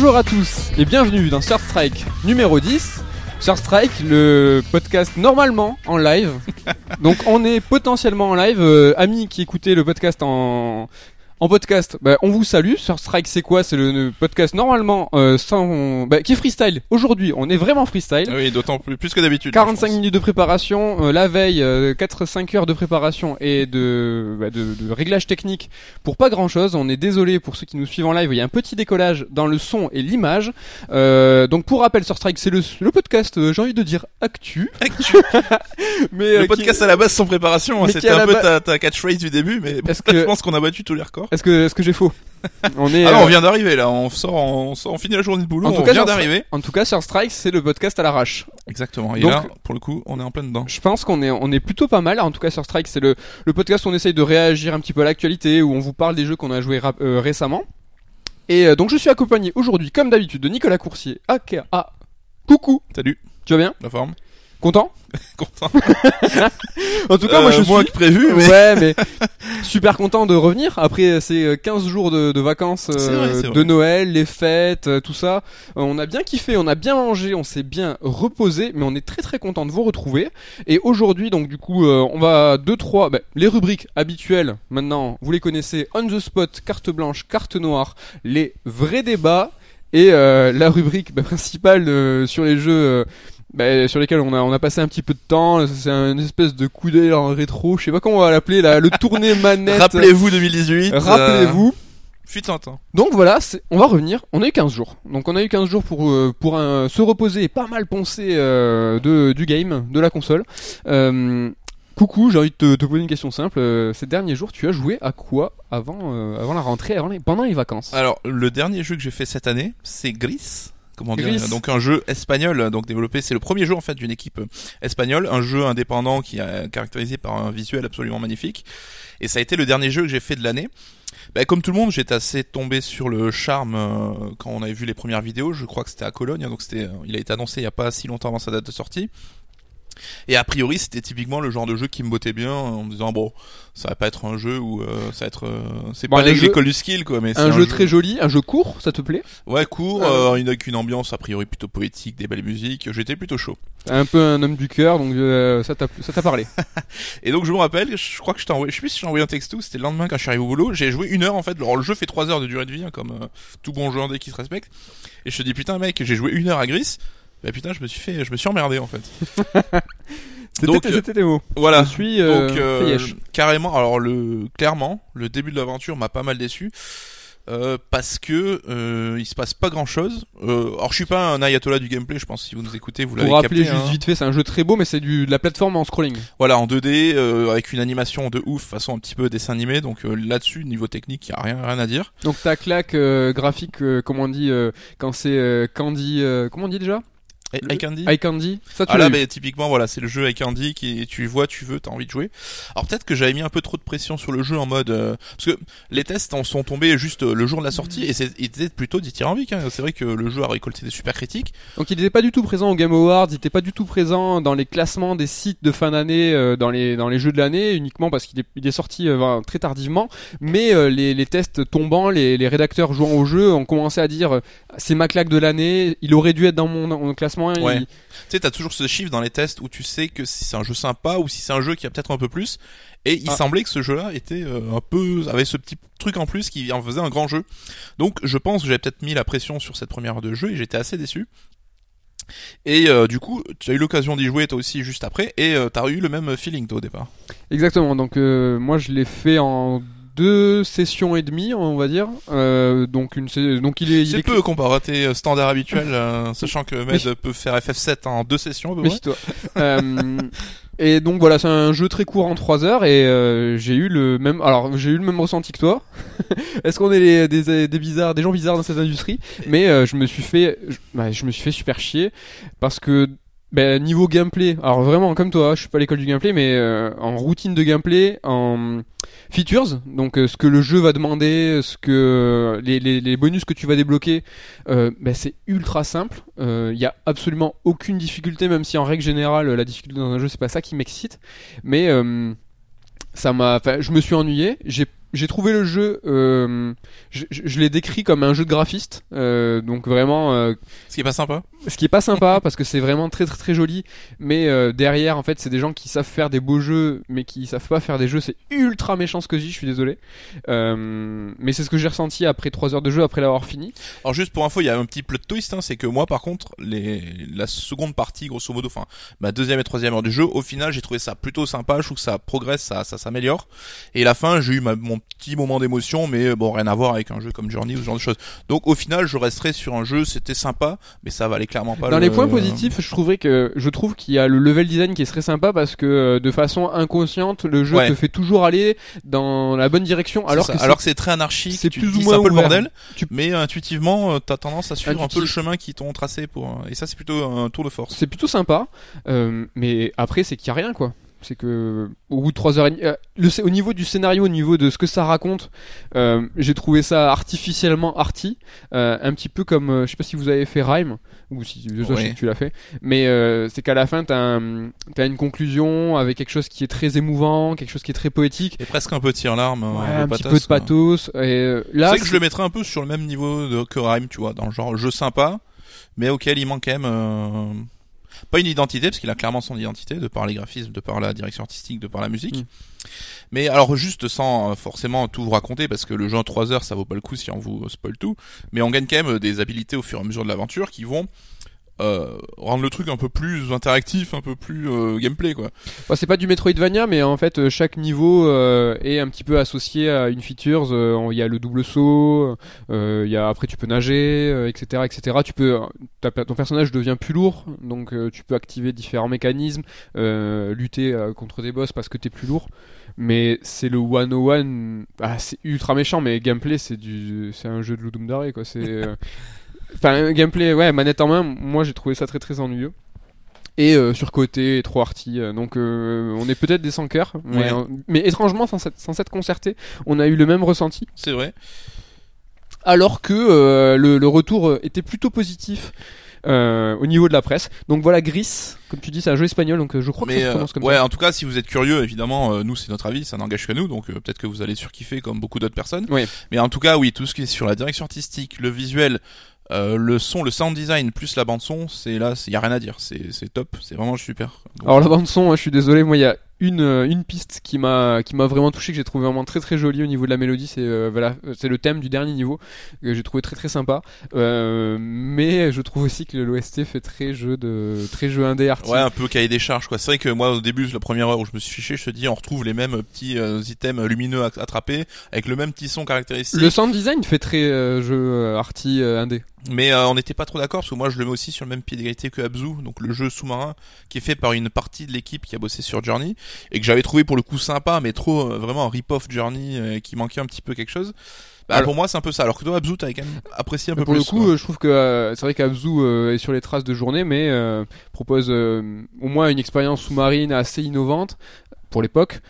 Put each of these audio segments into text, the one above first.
Bonjour à tous et bienvenue dans Surf Strike numéro 10. Surf Strike, le podcast normalement en live. Donc on est potentiellement en live. Euh, amis qui écoutaient le podcast en, en podcast, bah, on vous salue. Sur Strike, c'est quoi? C'est le, le podcast normalement euh, sans, bah, qui est freestyle. Aujourd'hui, on est vraiment freestyle. Oui, d'autant plus, plus que d'habitude. 45 je pense. minutes de préparation, euh, la veille, 4-5 heures de préparation et de, bah, de, de réglage technique pour pas grand chose. On est désolé pour ceux qui nous suivent en live, il y a un petit décollage dans le son et l'image. Euh, donc pour rappel, sur Strike, c'est le, le podcast, euh, j'ai envie de dire actu. Actu. Mais euh, Le qui- podcast à la base sans préparation, hein, c'était un peu ta, ta catchphrase du début, mais je que- pense qu'on a battu tous les records. Est-ce que, est-ce que j'ai faux On est. Ah non, euh, on vient d'arriver là, on sort, on, sort- on finit la journée de boulot, En tout on cas, vient sur- d'arriver. En tout cas, sur Strike, c'est le podcast à l'arrache. Exactement. Et Donc- là, pour le coup, on est en plein dedans. Je pense qu'on est, on est plutôt pas mal. En tout cas, sur Strike, c'est le, le podcast où on essaye de réagir un petit peu à l'actualité, où on vous parle des jeux qu'on a joués euh, récemment. Et euh, donc, je suis accompagné aujourd'hui, comme d'habitude, de Nicolas Coursier, aka Coucou. Salut, Tu vas bien? La forme. Content Content. En tout cas, moi, je Euh, moins suis. que prévu, mais Ouais, mais super content de revenir après ces euh, 15 jours de, de vacances euh, vrai, de vrai. Noël, les fêtes, euh, tout ça. Euh, on a bien kiffé, on a bien mangé, on s'est bien reposé, mais on est très très content de vous retrouver. Et aujourd'hui, donc du coup, euh, on va deux trois bah, les rubriques habituelles. Maintenant, vous les connaissez on the spot, carte blanche, carte noire, les vrais débats et euh, la rubrique bah, principale euh, sur les jeux. Euh, bah, sur lesquels on a on a passé un petit peu de temps, c'est un espèce de coup d'œil en rétro, je sais pas comment on va l'appeler là, le tourné manette. rappelez-vous 2018. euh, Rappelez-vous. Fut un temps. Donc voilà, c'est- on va revenir. On a eu 15 jours. Donc on a eu 15 jours pour euh, pour un- se reposer et pas mal poncer euh, de du game, de la console. Euh, coucou, j'ai envie de te, te poser une question simple. Euh, ces derniers jours, tu as joué à quoi avant euh, avant la rentrée, avant les- pendant les vacances? Alors, le dernier jeu que j'ai fait cette année, c'est Gris. Comment dire. Donc un jeu espagnol, donc développé, c'est le premier jeu en fait d'une équipe euh, espagnole, un jeu indépendant qui est caractérisé par un visuel absolument magnifique. Et ça a été le dernier jeu que j'ai fait de l'année. Bah, comme tout le monde, j'étais assez tombé sur le charme euh, quand on avait vu les premières vidéos. Je crois que c'était à Cologne, hein, donc c'était, euh, il a été annoncé il y a pas si longtemps avant sa date de sortie. Et a priori, c'était typiquement le genre de jeu qui me bottait bien, en me disant bon, ça va pas être un jeu où euh, ça va être, euh, c'est Bon, pas un jeu- l'école du skill quoi, mais c'est Un jeu très joli, un jeu court, ça te plaît? Ouais, court, Euh. euh, il n'a qu'une ambiance a priori plutôt poétique, des belles musiques. J'étais plutôt chaud. Un peu un homme du cœur, donc euh, ça t'a ça t'a parlé. Et donc je me rappelle, je crois que je t'ai envoyé, je sais plus si j'ai envoyé un texto, c'était le lendemain quand je suis arrivé au boulot. J'ai joué une heure en fait. Alors le jeu fait trois heures de durée de vie, hein, comme euh, tout bon jeu indé qui se respecte. Et je te dis putain mec, j'ai joué une heure à Gris. Bah putain, je me suis fait, je me suis emmerdé en fait. C'était Donc, euh, tes mots. Voilà. Je suis euh, Donc euh, carrément, alors le clairement, le début de l'aventure m'a pas mal déçu. Euh, parce que il se passe pas grand chose. Alors je suis pas un ayatollah du gameplay, je pense si vous nous écoutez, vous l'avez Pour rappeler capté. juste hein. vite fait, c'est un jeu très beau, mais c'est du de la plateforme en scrolling. Voilà, en 2D, euh, avec une animation de ouf, façon un petit peu dessin animé. Donc là-dessus, niveau technique, y a rien, rien à dire. Donc ta claque graphique, comment on dit quand c'est Candy, comment on dit déjà? iCandy iCandy. Ça tu Ah là, mais typiquement, voilà, c'est le jeu iCandy qui, tu vois, tu veux, t'as envie de jouer. Alors peut-être que j'avais mis un peu trop de pression sur le jeu en mode, euh, parce que les tests en sont tombés juste euh, le jour de la sortie et c'est, ils étaient plutôt dithyrambiques. Hein. C'est vrai que le jeu a récolté des super critiques. Donc il n'était pas du tout présent au Game Awards, il n'était pas du tout présent dans les classements des sites de fin d'année, euh, dans les dans les jeux de l'année, uniquement parce qu'il est, il est sorti euh, très tardivement. Mais les, les tests tombants, les, les rédacteurs jouant au jeu ont commencé à dire c'est ma claque de l'année, il aurait dû être dans mon, dans mon classement. Ouais. Tu sais, t'as toujours ce chiffre dans les tests où tu sais que si c'est un jeu sympa ou si c'est un jeu qui a peut-être un peu plus. Et il Ah. semblait que ce jeu-là était euh, un peu, avait ce petit truc en plus qui en faisait un grand jeu. Donc, je pense que j'avais peut-être mis la pression sur cette première heure de jeu et j'étais assez déçu. Et euh, du coup, tu as eu l'occasion d'y jouer toi aussi juste après et euh, t'as eu le même feeling toi au départ. Exactement. Donc euh, moi je l'ai fait en deux sessions et demie, on va dire. Euh, donc une donc il est C'est est peu comparé à tes standards habituels, euh, sachant que Med Oui. peut faire FF7 en deux sessions peu près. Méfie-toi. Euh, et donc voilà, c'est un jeu très court en 3 heures et euh, j'ai eu le même alors j'ai eu le même ressenti que toi. Est-ce qu'on est les- des, des bizarres, des gens bizarres dans cette industrie Mais euh, je me suis fait je, bah, je me suis fait super chier parce que ben, niveau gameplay, alors vraiment comme toi, je suis pas à l'école du gameplay, mais euh, en routine de gameplay, en features, donc euh, ce que le jeu va demander, ce que les, les, les bonus que tu vas débloquer, euh, ben, c'est ultra simple. Il y a absolument aucune difficulté, même si en règle générale la difficulté dans un jeu c'est pas ça qui m'excite, mais euh, ça m'a, je me suis ennuyé. J'ai j'ai trouvé le jeu, euh, je, je- je l'ai décrit comme un jeu de graphiste, euh, donc vraiment, euh, Ce qui est pas sympa. ce qui est pas sympa parce que c'est vraiment très très très joli, mais euh, derrière en fait c'est des gens qui savent faire des beaux jeux, mais qui savent pas faire des jeux, c'est ultra méchant ce que je dis, je suis désolé, euh, mais c'est ce que j'ai ressenti après 3 heures de jeu après l'avoir fini. Alors juste pour info, il y a un petit plot twist, hein, c'est que moi par contre, les, la seconde partie, grosso modo, enfin ma deuxième et troisième heure du jeu, au final j'ai trouvé ça plutôt sympa, je trouve que ça progresse, ça, ça s'améliore. Et la fin, j'ai eu ma- mon petit moment d'émotion, mais euh, bon, rien à voir avec un jeu comme Journey ou ce genre de choses. Donc au final, je resterai sur un jeu, c'était sympa, mais ça valait clairement pas. Dans le- les points positifs, je trouverais que je trouve qu'il y a le level design qui est très sympa parce que euh, de façon inconsciente, le jeu Ouais. te fait toujours aller dans la bonne direction, alors que c'est- alors que c'est très anarchique, c'est plus ou moins un peu le bordel, Tu- mais intuitivement, euh, t'as tendance à suivre un peu le chemin qui t'ont tracé pour, et ça c'est plutôt un tour de force. c'est plutôt sympa, euh, mais après c'est qu'il y a rien quoi. C'est que au bout de 3 heures et demie, euh, le, au niveau du scénario, au niveau de ce que ça raconte, euh, j'ai trouvé ça artificiellement arty, euh, un petit peu comme, je sais pas si vous avez fait Rhyme ou si je sais Ouais. que tu l'as fait, mais c'est qu'à la fin t'as un, t'as une conclusion avec quelque chose qui est très émouvant, quelque chose qui est très poétique, Et presque un peu tire-larme, Ouais, euh, un de petit peu de quoi. pathos. Et euh, là, c'est que je le mettrais un peu sur le même niveau de, que Rhyme, tu vois, dans le genre jeu sympa, mais auquel il manque quand même pas une identité, parce qu'il a clairement son identité, de par les graphismes, de par la direction artistique, de par la musique. Mm. Mais alors juste sans euh, forcément tout vous raconter, parce que le jeu en 3 heures, ça vaut pas le coup si on vous spoil tout, mais on gagne quand même des habilités au fur et à mesure de l'aventure qui vont euh, rendre le truc un peu plus interactif, un peu plus euh, gameplay quoi. C'est pas du Metroidvania, mais en fait, euh, chaque niveau euh, est un petit peu associé à une feature. Il y a le double saut, il y a après tu peux nager, etc., etc. Tu peux, ton personnage devient plus lourd, donc tu peux activer différents mécanismes, lutter contre des boss parce que t'es plus lourd. Mais c'est le 101, ah, c'est ultra méchant, mais gameplay c'est du, c'est un jeu de Ludum Dare quoi. C'est, enfin gameplay, ouais, manette en main. Moi j'ai trouvé ça très très ennuyeux et euh, surcoté et trop arty. euh, donc euh, on est peut-être des sans cœur, mais, Ouais. mais étrangement sans s'être, sans s'être concerté, on a eu le même ressenti. C'est vrai. Alors que euh, le, le retour euh, était plutôt positif. euh, au niveau de la presse. Donc voilà, Gris, comme tu dis, c'est un jeu espagnol, donc euh, je crois que Mais ça se euh, prononce comme ouais, ça. en tout cas, si vous êtes curieux, évidemment, euh, nous c'est notre avis, ça n'engage que nous, donc euh, peut-être que vous allez surkiffer comme beaucoup d'autres personnes. Oui. Mais en tout cas, oui, tout ce qui est sur la direction artistique, le visuel, euh, le son, le sound design plus la bande son, c'est là, il y a rien à dire, c'est top, c'est vraiment super. Alors la bande son, je suis désolé, moi il y a une euh, une piste qui m'a qui m'a vraiment touché que j'ai trouvé vraiment très très jolie au niveau de la mélodie, c'est euh, voilà, c'est le thème du dernier niveau que j'ai trouvé très très sympa. Euh, mais je trouve aussi que l'OST fait très jeu de très jeu indé arty. Ouais, un peu cahier des charges, quoi. C'est vrai que moi, au début, la première heure où je me suis fiché, je te dis, on retrouve les mêmes petits euh, items lumineux à attraper, avec le même petit son caractéristique. Le sound design fait très euh, jeu euh, arty euh, indé. Mais euh, on n'était pas trop d'accord parce que moi je le mets aussi sur le même pied d'égalité que Abzu, donc le jeu sous-marin qui est fait par une partie de l'équipe qui a bossé sur Journey et que j'avais trouvé pour le coup sympa, mais trop euh, vraiment un rip-off Journey euh, qui manquait un petit peu quelque chose. Bah, Alors- pour moi c'est un peu ça. Alors que toi Abzu t'avais quand même apprécié un peu pour plus. le coup, quoi. euh, je trouve que euh, c'est vrai qu'Abzu euh, est sur les traces de journée, mais euh, propose euh, au moins une expérience sous-marine assez innovante pour l'époque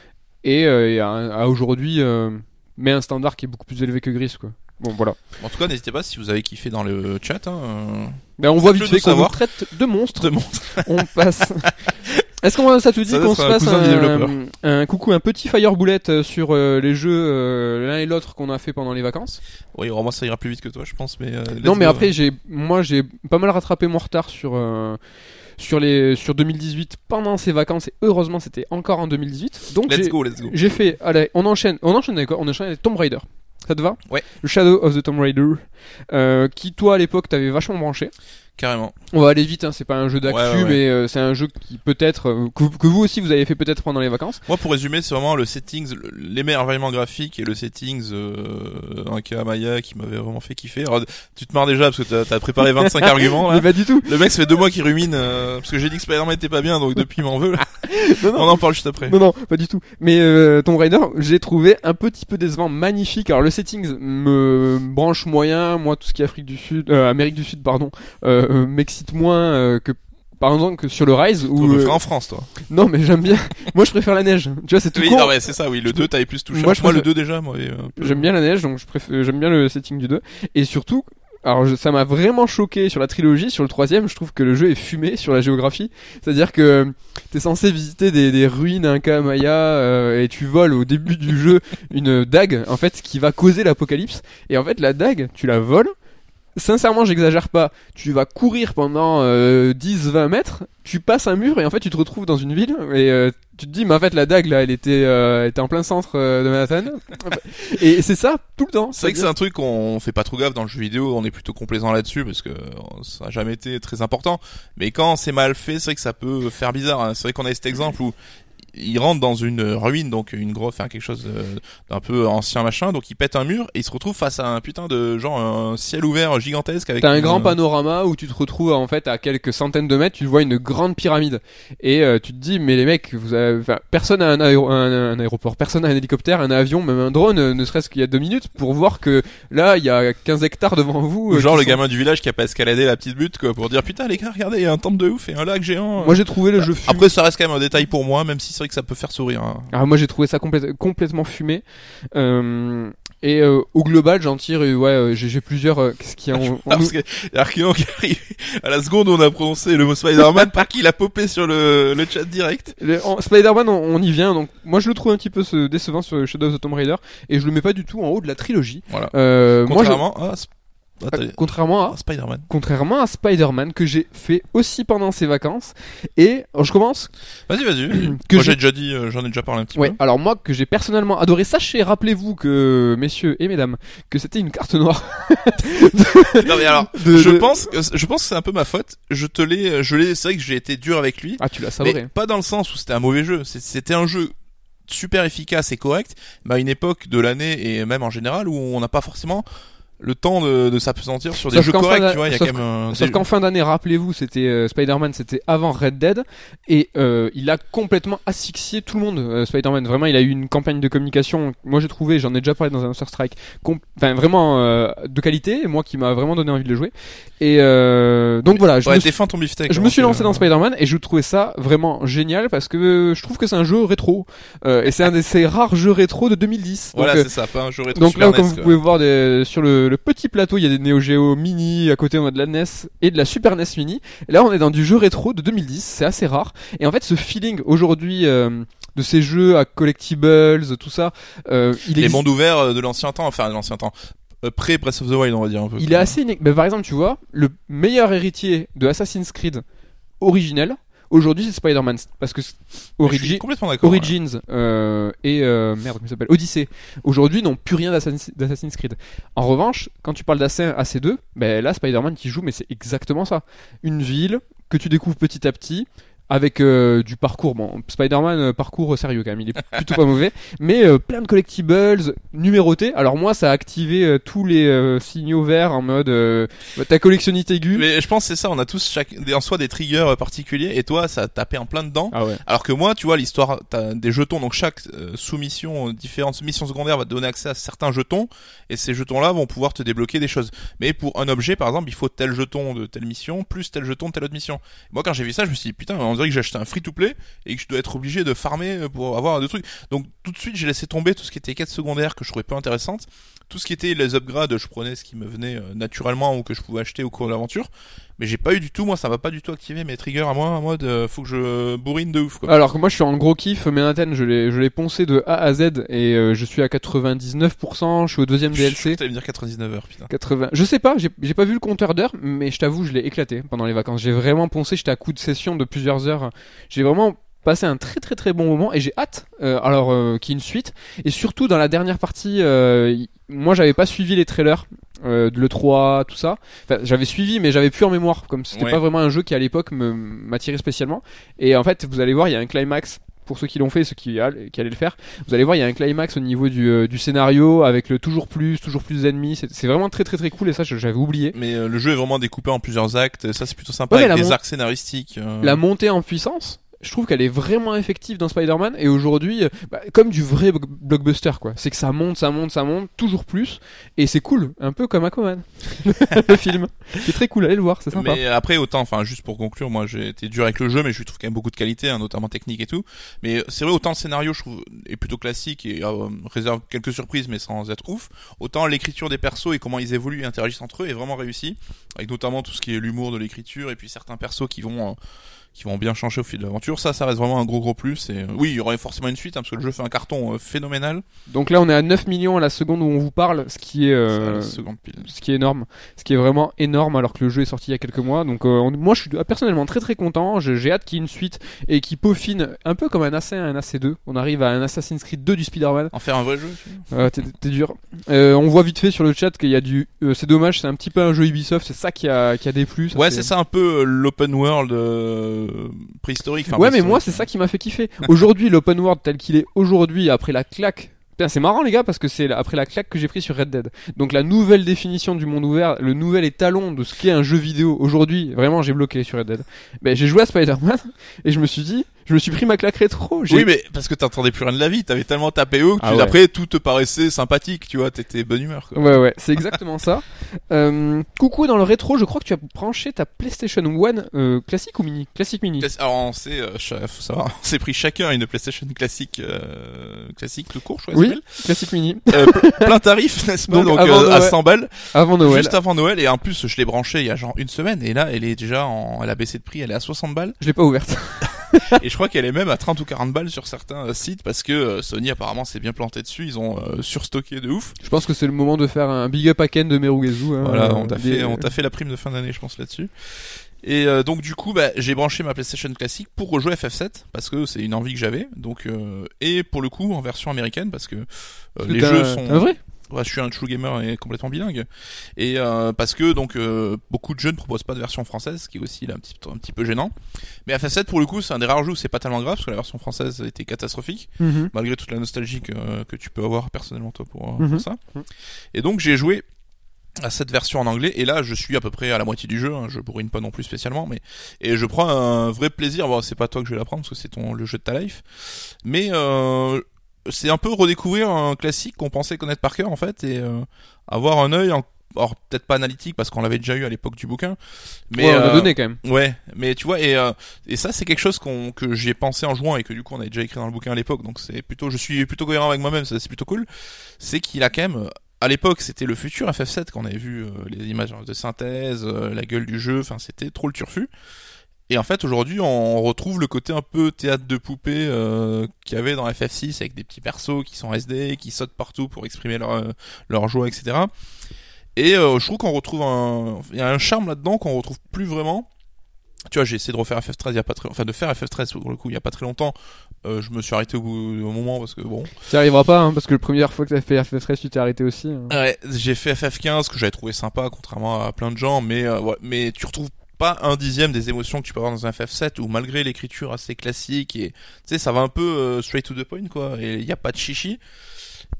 et, euh, et à, à aujourd'hui euh, met un standard qui est beaucoup plus élevé que Gris quoi. Bon voilà. En tout cas n'hésitez pas si vous avez kiffé dans le chat. Hein, Ben, on voit vite fait qu'on traite de monstres. de montre. on passe. Est-ce qu'on ça te dit qu'on se fasse un, un coucou, un petit fire bullet euh, sur euh, les jeux euh, l'un et l'autre qu'on a fait pendant les vacances? Oui, moi ça ira plus vite que toi je pense, mais. euh, Non, mais après, j'ai, moi, j'ai pas mal rattrapé mon retard sur, sur les, sur 2018 pendant ces vacances et heureusement, c'était encore en 2018. Donc, Let's j'ai, go, let's go. j'ai fait, allez, on enchaîne, on enchaîne avec quoi? On enchaîne avec Tomb Raider. Ça te va? Ouais. Le Shadow of the Tomb Raider, qui toi à l'époque t'avais vachement branché. Carrément. On va aller vite, hein, c'est pas un jeu d'actu, Ouais, ouais, ouais. mais euh, c'est un jeu qui peut-être euh, que, vous- que vous aussi vous avez fait peut-être pendant les vacances. Moi, pour résumer, c'est vraiment le settings, le- l'émerveillement graphique et le settings euh, un cas Maya qui m'avait vraiment fait kiffer. Alors, tu te marres déjà parce que t'as as préparé 25 arguments Mais là. pas du tout. Le mec, ça fait deux mois qu'il rumine euh, parce que j'ai dit que Spider-Man était pas bien, donc depuis il m'en veut. là. Non, non. On en parle juste après. Non, non, pas du tout. Mais euh, Tomb Raider, j'ai trouvé un petit peu décevant, magnifique. Alors le settings me branche moyen, moi tout ce qui est Afrique du Sud, euh, Amérique du Sud, pardon, euh, euh, m'excite moins euh, que par exemple que sur le Rise où le euh, faire en France, toi. non mais j'aime bien. moi je préfère la neige. Tu vois c'est tout Oui, con. non, mais c'est ça, oui. Le 2, t'avais plus touché. Moi, Moi, je le préfère- 2 déjà, moi. et, euh, J'aime bien la neige, donc je préfère, j'aime bien le setting du 2. Et surtout, alors je- ça m'a vraiment choqué sur la trilogie. Sur le troisième, je trouve que le jeu est fumé sur la géographie. C'est-à-dire que t'es censé visiter des, des ruines Inca Maya euh, et tu voles au début du jeu une dague en fait qui va causer l'apocalypse. Et en fait la dague, tu la voles. Sincèrement, j'exagère pas. Tu vas courir pendant euh, 10-20 mètres, tu passes un mur et en fait tu te retrouves dans une ville et euh, tu te dis mais en fait la dague là elle était, euh, elle était en plein centre euh, de Manhattan. et c'est ça tout le temps. C'est vrai que c'est un truc qu'on fait pas trop gaffe dans le jeu vidéo, on est plutôt complaisant là-dessus parce que ça a jamais été très important. Mais quand c'est mal fait, c'est vrai que ça peut faire bizarre. hein. C'est vrai qu'on a cet exemple où il rentre dans une ruine, donc une grotte, enfin quelque chose de- d'un peu ancien machin, donc il pète un mur et il se retrouve face à un putain de genre un ciel ouvert gigantesque avec T'as un une- grand panorama où tu te retrouves en fait à quelques centaines de mètres, tu vois une grande pyramide et euh, tu te dis mais les mecs, vous avez, enfin, personne a un, aéro- un, un aéroport, personne a un hélicoptère, un avion, même un drone, euh, ne serait-ce qu'il y a deux minutes pour voir que là il y a 15 hectares devant vous. Ou euh, genre le sont- gamin du village qui a pas escaladé la petite butte quoi pour dire putain les gars regardez il y a un temple de ouf et un lac géant. Moi j'ai trouvé le jeu fumé. Après ça reste quand même un détail pour moi même si c'est vrai que ça peut faire sourire. hein. Ah, moi j'ai trouvé ça complète- complètement fumé. Euh, et euh, au global j'en tire euh, ouais euh, j'ai plusieurs euh, qu'est-ce qu'il y a on- on Ah, parce que qui arrive à la seconde où on a prononcé le mot Spider-Man par qui il a popé sur le, le chat direct. Spider-Man, on, on y vient. Donc, moi, je le trouve un petit peu ce- décevant sur Shadow of the Tomb Raider, et je le mets pas du tout en haut de la trilogie. Voilà. Euh, moi, je- Contrairement à, Sp- ah, euh, contrairement à, Spider-Man. contrairement à Spider-Man que j'ai fait aussi pendant ses vacances. Et alors, je commence. Vas-y, vas-y. Moi j'ai- déjà dit, euh, j'en ai déjà parlé un petit Ouais. peu. Alors moi, que j'ai personnellement adoré. Sachez, rappelez-vous que messieurs et mesdames, que c'était une carte noire. Non mais alors, De- je de- pense, que- je pense que c'est un peu ma faute. Je te l'ai, je l'ai, c'est vrai que j'ai été dur avec lui. Ah, tu l'as mais sabré. pas dans le sens où c'était un mauvais jeu. C'était un jeu super efficace et correct, mais à une époque de l'année et même en général où on n'a pas forcément le temps de, de s'apesantir sur des Sauf jeux corrects, tu vois, il y a quand même. Sauf des- qu'en fin d'année, rappelez-vous, c'était euh, Spider-Man, c'était avant Red Dead, et euh, il a complètement asphyxié tout le monde. euh, Spider-Man, vraiment, il a eu une campagne de communication. Moi, j'ai trouvé, j'en ai déjà parlé dans un Monster Strike, enfin vraiment euh, de qualité, et moi qui m'a vraiment donné envie de le jouer. Et euh, donc voilà, je Ouais, me suis- ton beefsteak. je hein, me suis lancé dans Spider-Man et je trouvais ça vraiment génial parce que je trouve que c'est un jeu rétro Euh, et c'est un de ces rares jeux rétro de 2010. Donc, Voilà, c'est ça, pas un jeu rétro donc là, comme vous pouvez voir des- sur le, le petit plateau, il y a des Neo Geo Mini, à côté on a de la NES et de la Super NES Mini. Et là, on est dans du jeu rétro de 2010, c'est assez rare. Et en fait, ce feeling aujourd'hui euh, de ces jeux à collectibles, tout ça, euh, il Les existe- mondes ouverts euh, de l'ancien temps, enfin de l'ancien temps, euh, pré Breath of the Wild, on va dire un peu. Il est assez unique. Mais par exemple, tu vois, le meilleur héritier de Assassin's Creed originel, aujourd'hui, c'est Spider-Man. Parce que Origi-. Origins euh, et euh, merde, comment s'appelle? Odyssey aujourd'hui n'ont plus rien d'Assassin's Creed. En revanche, quand tu parles d'Assassins AC2, ben là Spider-Man qui joue, mais c'est exactement ça. Une ville que tu découvres petit à petit. Avec euh, du parcours, bon, Spider-Man euh, parcours sérieux quand même, il est plutôt pas mauvais, mais euh, plein de collectibles numérotés. Alors moi, ça a activé euh, tous les euh, signaux verts en mode euh, ta collectionnite aiguë. Mais je pense que c'est ça, on a tous chaque, en soi des triggers euh, particuliers, et toi, ça a tapé en plein dedans. Ah ouais. Alors que moi, tu vois, l'histoire, t'as des jetons, donc chaque euh, soumission, euh, différentes missions secondaires va te donner accès à certains jetons, et ces jetons-là vont pouvoir te débloquer des choses. Mais pour un objet, par exemple, il faut tel jeton de telle mission, plus tel jeton de telle autre mission. Moi, quand j'ai vu ça, je me suis dit, putain, on dirait que j'ai acheté un free-to-play, et que je dois être obligé de farmer euh, pour avoir des trucs. Donc, tout de suite, j'ai laissé tomber tout ce qui était quêtes secondaires que je trouvais peu intéressantes. Tout ce qui était les upgrades, je prenais ce qui me venait euh, naturellement ou que je pouvais acheter au cours de l'aventure. Mais j'ai pas eu du tout, moi, ça m'a pas du tout activé mes triggers à moi, en mode, euh, faut que je bourrine de ouf, quoi. Alors que moi je suis en gros kiff, Manhattan, je l'ai, je l'ai poncé de A à Z et euh, je suis à 99%, je suis au deuxième Je DLC. me dire 99 heures, putain. 80. Je sais pas, j'ai, j'ai pas vu le compteur d'heures, mais je t'avoue, je l'ai éclaté pendant les vacances. J'ai vraiment poncé, j'étais à coup de session de plusieurs heures. J'ai vraiment passé un très très très bon moment et j'ai hâte euh, alors euh, qu'il y ait une suite et surtout dans la dernière partie euh, moi j'avais pas suivi les trailers euh, de l'E3 tout ça enfin, j'avais suivi mais j'avais plus en mémoire comme c'était Ouais. pas vraiment un jeu qui à l'époque m'attirait spécialement et en fait vous allez voir il y a un climax pour ceux qui l'ont fait, ceux qui, qui allaient le faire, vous allez voir, il y a un climax au niveau du, euh, du scénario avec le toujours plus, toujours plus d'ennemis. C'est vraiment très très très cool et ça, j'avais oublié. Mais euh, le jeu est vraiment découpé en plusieurs actes, ça c'est plutôt sympa Ouais, avec des arcs scénaristiques. euh. La montée en puissance je trouve qu'elle est vraiment effective dans Spider-Man et aujourd'hui euh, bah, comme du vrai blockbuster quoi c'est que ça monte ça monte ça monte toujours plus et c'est cool un peu comme Aquaman le film c'est très cool allez le voir c'est sympa Mais après, autant, enfin, juste pour conclure, moi, j'ai été dur avec le jeu, mais je lui trouve quand même beaucoup de qualité, hein, notamment technique et tout. Mais c'est vrai, autant le scénario, je trouve, est plutôt classique et euh, réserve quelques surprises, mais sans être ouf. Autant l'écriture des persos et comment ils évoluent et interagissent entre eux est vraiment réussi, avec notamment tout ce qui est l'humour de l'écriture et puis certains persos qui vont euh, qui vont bien changer au fil de l'aventure. Ça, ça reste vraiment un gros gros plus. Et euh, oui, il y aurait forcément une suite, hein, parce que le jeu fait un carton euh, phénoménal. donc là on est à 9 millions à la seconde où on vous parle ce qui est euh, pile. ce qui est énorme, ce qui est vraiment énorme alors que le jeu est sorti il y a quelques mois. Donc euh, on- moi je suis personnellement très très content. J'ai hâte qu'il y ait une suite et qui peaufine un peu comme un AC1 un AC2. On arrive à un Assassin's Creed 2 du Spider-Man. En faire un vrai jeu. t'es dur. On voit vite fait sur le chat qu'il y a du. c'est dommage, c'est un petit peu un jeu Ubisoft. C'est ça qui a qui a déplu. Ouais, c'est ça un peu l'open world euh, préhistorique. Enfin, ouais, mais moi c'est ça qui m'a fait kiffer. Aujourd'hui, l'open world tel qu'il est aujourd'hui, après la claque. C'est marrant les gars parce que c'est après la claque que j'ai pris sur Red Dead. Donc la nouvelle définition du monde ouvert, le nouvel étalon de ce qu'est un jeu vidéo aujourd'hui. Vraiment, j'ai bloqué sur Red Dead. Ben j'ai joué à Spider-Man et je me suis dit, je me suis pris ma claque rétro. Oui, mais parce que t'entendais plus rien de la vie, t'avais tellement tapé haut que Ah tu- ouais. après tout te paraissait sympathique, tu vois, t'étais bonne humeur. Quoi. Ouais, ouais, c'est exactement ça. Euh, coucou dans le rétro, je crois que tu as branché ta PlayStation 1 euh, classique ou mini? Classique mini. Alors on s'est, euh, faut savoir, on s'est pris chacun une PlayStation classique, euh, classique tout court, je crois. Oui, classique mini. Euh, pl- plein tarif, n'est-ce pas? Donc, euh, à Noël. 100 balles, Avant Noël. juste avant Noël. Et en plus, je l'ai branché il y a genre une semaine, et là, elle est déjà en, elle a baissé de prix, elle est à 60 balles. Je l'ai pas ouverte. et je crois qu'elle est même à 30 ou 40 balles sur certains euh, sites parce que euh, Sony apparemment s'est bien planté dessus. Ils ont euh, surstocké de ouf. Je pense que c'est le moment de faire un big up à Ken de Merugezu. hein. Voilà, on t'a des- fait, on t'a fait la prime de fin d'année, je pense là-dessus. Et euh, donc du coup, bah, j'ai branché ma PlayStation classique pour rejouer FF7 parce que c'est une envie que j'avais. Donc euh, et pour le coup en version américaine parce que euh, Parce les jeux sont. un vrai Ouais, je suis un true gamer et complètement bilingue. Et euh, parce que donc euh, beaucoup de jeux ne proposent pas de version française, ce qui est aussi là, un petit un petit peu gênant. Mais FF7 pour le coup, c'est un des rares jeux où c'est pas tellement grave parce que la version française était catastrophique Mhm. malgré toute la nostalgie que, que tu peux avoir personnellement toi pour, euh, Mhm. pour ça. Mhm. Et donc j'ai joué à cette version en anglais et là je suis à peu près à la moitié du jeu, hein, je bourrine pas non plus spécialement mais et je prends un vrai plaisir, bon c'est pas toi que je vais l'apprendre parce que c'est ton le jeu de ta life. Mais euh, c'est un peu redécouvrir un classique qu'on pensait connaître par cœur en fait et euh, avoir un œil en alors peut-être pas analytique parce qu'on l'avait déjà eu à l'époque du bouquin mais Ouais, on a euh, donné quand même. Ouais, mais tu vois, et, euh, et ça c'est quelque chose qu'on que j'ai pensé en jouant et que du coup on avait déjà écrit dans le bouquin à l'époque, donc c'est plutôt, je suis plutôt cohérent avec moi-même, ça c'est plutôt cool. C'est qu'il a quand même, euh, à l'époque c'était le futur FF7 quand on avait vu euh, les images de synthèse, euh, la gueule du jeu, enfin c'était trop le turfu. Et en fait aujourd'hui on retrouve le côté un peu théâtre de poupée euh, qu'il y avait dans FF6 avec des petits persos qui sont SD, qui sautent partout pour exprimer leur, euh, leur joie, etc. Et euh, je trouve qu'on retrouve un, il y a un charme là-dedans qu'on retrouve plus vraiment. Tu vois, j'ai essayé de refaire FF13 il y a pas très, enfin de faire FF13 pour le coup il y a pas très longtemps. Euh, je me suis arrêté au bout au moment parce que bon. Tu n'y arriveras pas, hein, parce que la première fois que t'as fait FF13, tu t'es arrêté aussi. hein. Ouais, j'ai fait FF15 que j'avais trouvé sympa contrairement à plein de gens, mais euh, ouais, mais tu retrouves pas un dixième des émotions que tu peux avoir dans un FF7 où malgré l'écriture assez classique et tu sais ça va un peu euh, straight to the point quoi et il y a pas de chichi.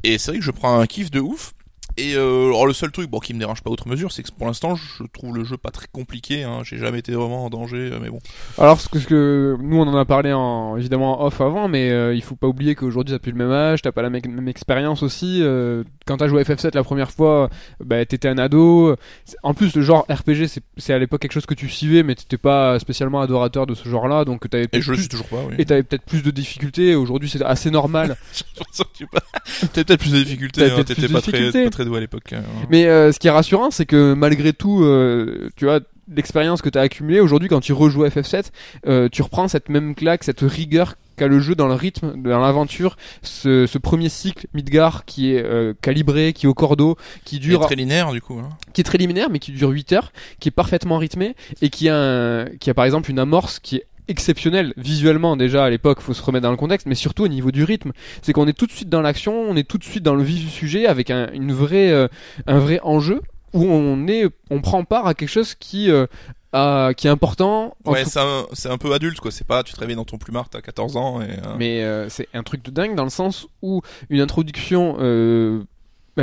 Et c'est vrai que je prends un kiff de ouf. Et euh, alors le seul truc bon qui me dérange pas outre mesure, c'est que pour l'instant je trouve le jeu pas très compliqué. Hein. J'ai jamais été vraiment en danger, euh, mais bon. Alors, ce que, ce que nous on en a parlé en, évidemment en off avant, mais euh, il faut pas oublier qu'aujourd'hui t'as plus le même âge, t'as pas la même expérience aussi. euh, quand t'as joué à FF7 la première fois, bah, t'étais un ado. En plus, le genre RPG, c'est- à l'époque quelque chose que tu suivais, mais t'étais pas spécialement adorateur de ce genre-là, donc t'avais Et je le plus, suis toujours pas. Oui. et t'avais peut-être plus de difficultés. Aujourd'hui, c'est assez normal. T'avais peut-être plus de difficultés. Hein. T'étais pas pas très à l'époque. hein. Mais euh, ce qui est rassurant, c'est que malgré tout, euh, tu vois, l'expérience que tu as accumulée aujourd'hui, quand tu rejoues à FF7, euh, tu reprends cette même claque, cette rigueur qu'a le jeu dans le rythme, dans l'aventure, ce, ce premier cycle Midgar qui est euh, calibré, qui est au cordeau, qui dure, très linéaire du coup. Hein. qui est très liminaire, mais qui dure 8 heures, qui est parfaitement rythmé et qui a, un- qui a par exemple une amorce qui est exceptionnelle visuellement déjà à l'époque faut se remettre dans le contexte mais surtout au niveau du rythme c'est qu'on est tout de suite dans l'action on est tout de suite dans le vif du sujet avec un, une vraie euh, un vrai enjeu où on est on prend part à quelque chose qui euh, a- qui est important Ouais, c'est un, c'est un peu adulte quoi. C'est pas, tu te réveilles dans ton plumard, t'as 14 ans et. euh, mais euh, c'est un truc de dingue dans le sens où une introduction euh,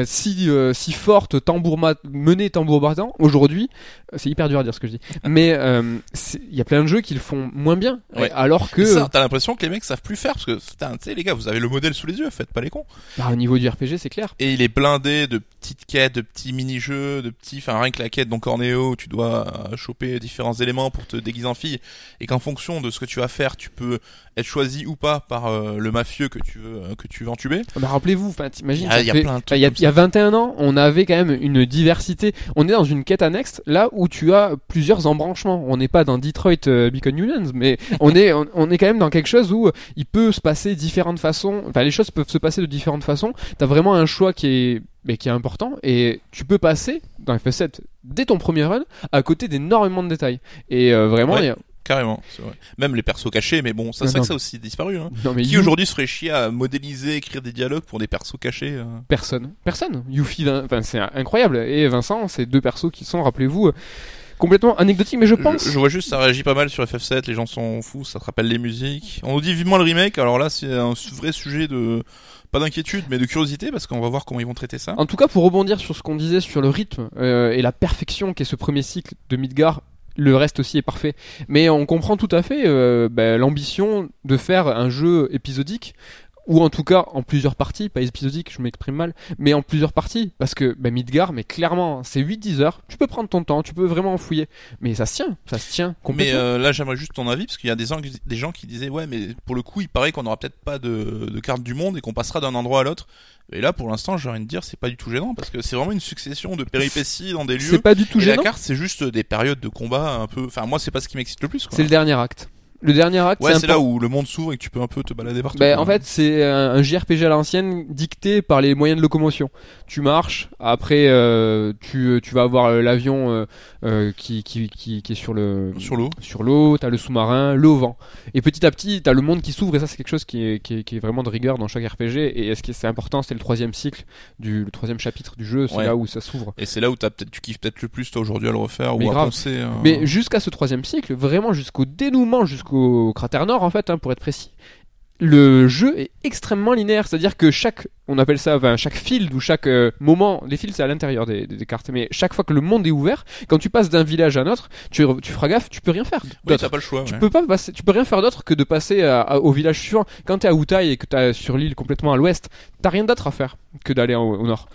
si euh, si forte, tambour menée, tambour battant. Aujourd'hui, euh, c'est hyper dur à dire ce que je dis, mais euh, il y a plein de jeux qui le font moins bien, Ouais. alors que t'as l'impression que les mecs savent plus faire parce que, tu sais, les gars, vous avez le modèle sous les yeux, faites pas les cons. bah, au niveau du RPG, c'est clair. Et il est blindé de petites quêtes, de petits mini-jeux, de petits, enfin, rien que la quête donc Corneo, où tu dois choper différents éléments pour te déguiser en fille, et qu'en fonction de ce que tu vas faire, tu peux être choisi ou pas par euh, le mafieux que tu veux, que tu veux entuber. Bah, rappelez-vous, enfin, t'imagines, Il y a- ça il y a fait- plein de trucs y a, y a 21 ans, on avait quand même une diversité. On est dans une quête annexe, là où tu as plusieurs embranchements. On n'est pas dans Detroit euh, Beacon Unions, mais on est, on, on est quand même dans quelque chose où il peut se passer différentes façons. Enfin, les choses peuvent se passer de différentes façons. T'as vraiment un choix qui est, mais qui est important, et tu peux passer dans FS7 dès ton premier run à côté d'énormément de détails. Et euh, vraiment, Ouais. il y a- Carrément, vrai. Même les persos cachés, mais bon, ça, c'est que ça a aussi disparu, hein. non mais Qui You- aujourd'hui se ferait chier à modéliser, écrire des dialogues pour des persos cachés euh Personne. Personne. Yuffie, enfin, c'est incroyable. Et Vincent, c'est deux persos qui sont, rappelez-vous, euh, complètement anecdotiques, mais je pense. Je, je vois juste, ça réagit pas mal sur FF7, les gens sont fous, ça te rappelle les musiques. On nous dit vivement le remake, alors là, c'est un vrai sujet de, pas d'inquiétude, mais de curiosité, parce qu'on va voir comment ils vont traiter ça. En tout cas, pour rebondir sur ce qu'on disait sur le rythme euh, et la perfection qu'est ce premier cycle de Midgar, le reste aussi est parfait. Mais on comprend tout à fait euh, bah, l'ambition de faire un jeu épisodique ou en tout cas en plusieurs parties, pas épisodique, je m'exprime mal, mais en plusieurs parties, parce que bah, Midgar, mais clairement, c'est 8-10 heures, tu peux prendre ton temps, tu peux vraiment en fouiller, mais ça se tient, ça se tient Mais complètement. euh, là, j'aimerais juste ton avis, parce qu'il y a des gens, des gens qui disaient, ouais, mais pour le coup, il paraît qu'on aura peut-être pas de, de carte du monde et qu'on passera d'un endroit à l'autre. Et là, pour l'instant, j'ai envie de dire, c'est pas du tout gênant, parce que c'est vraiment une succession de péripéties dans des C'est lieux. pas du tout Et la gênant, carte, c'est juste des périodes de combat un peu. Enfin, moi, c'est pas ce qui m'excite le plus. C'est le dernier acte. Le dernier acte, Ouais, c'est là où le monde s'ouvre et que tu peux un peu te balader partout. Quoi. en fait, c'est un, un JRPG à l'ancienne dicté par les moyens de locomotion. Tu marches, après euh, tu, tu vas avoir euh, l'avion euh, euh, qui, qui, qui, qui est sur le sur l'eau. sur l'eau, t'as le sous-marin, le vent. Et petit à petit, t'as le monde qui s'ouvre et ça c'est quelque chose qui est, qui, est, qui est vraiment de rigueur dans chaque RPG. Et ce qui est c'est important, c'est le troisième cycle, du, le troisième chapitre du jeu, c'est Ouais. là où ça s'ouvre. Et c'est là où t'as peut-être, tu kiffes peut-être le plus toi aujourd'hui à le refaire Mais ou à grave. penser. euh, Mais jusqu'à ce troisième cycle, vraiment jusqu'au dénouement, jusqu'au cratère nord en fait, hein, pour être précis, le jeu est extrêmement linéaire. C'est-à-dire que chaque, on appelle ça, enfin, chaque field ou chaque euh, moment, les fields c'est à l'intérieur des, des- des cartes, mais chaque fois que le monde est ouvert, quand tu passes d'un village à un autre, tu, tu feras gaffe, tu peux rien faire. oui, t'as pas le choix. Tu ouais. peux pas passer, tu peux rien faire d'autre que de passer à- à- au village suivant. Quand t'es à Wutai et que t'es sur l'île complètement à l'ouest, t'as rien d'autre à faire que d'aller au, au nord.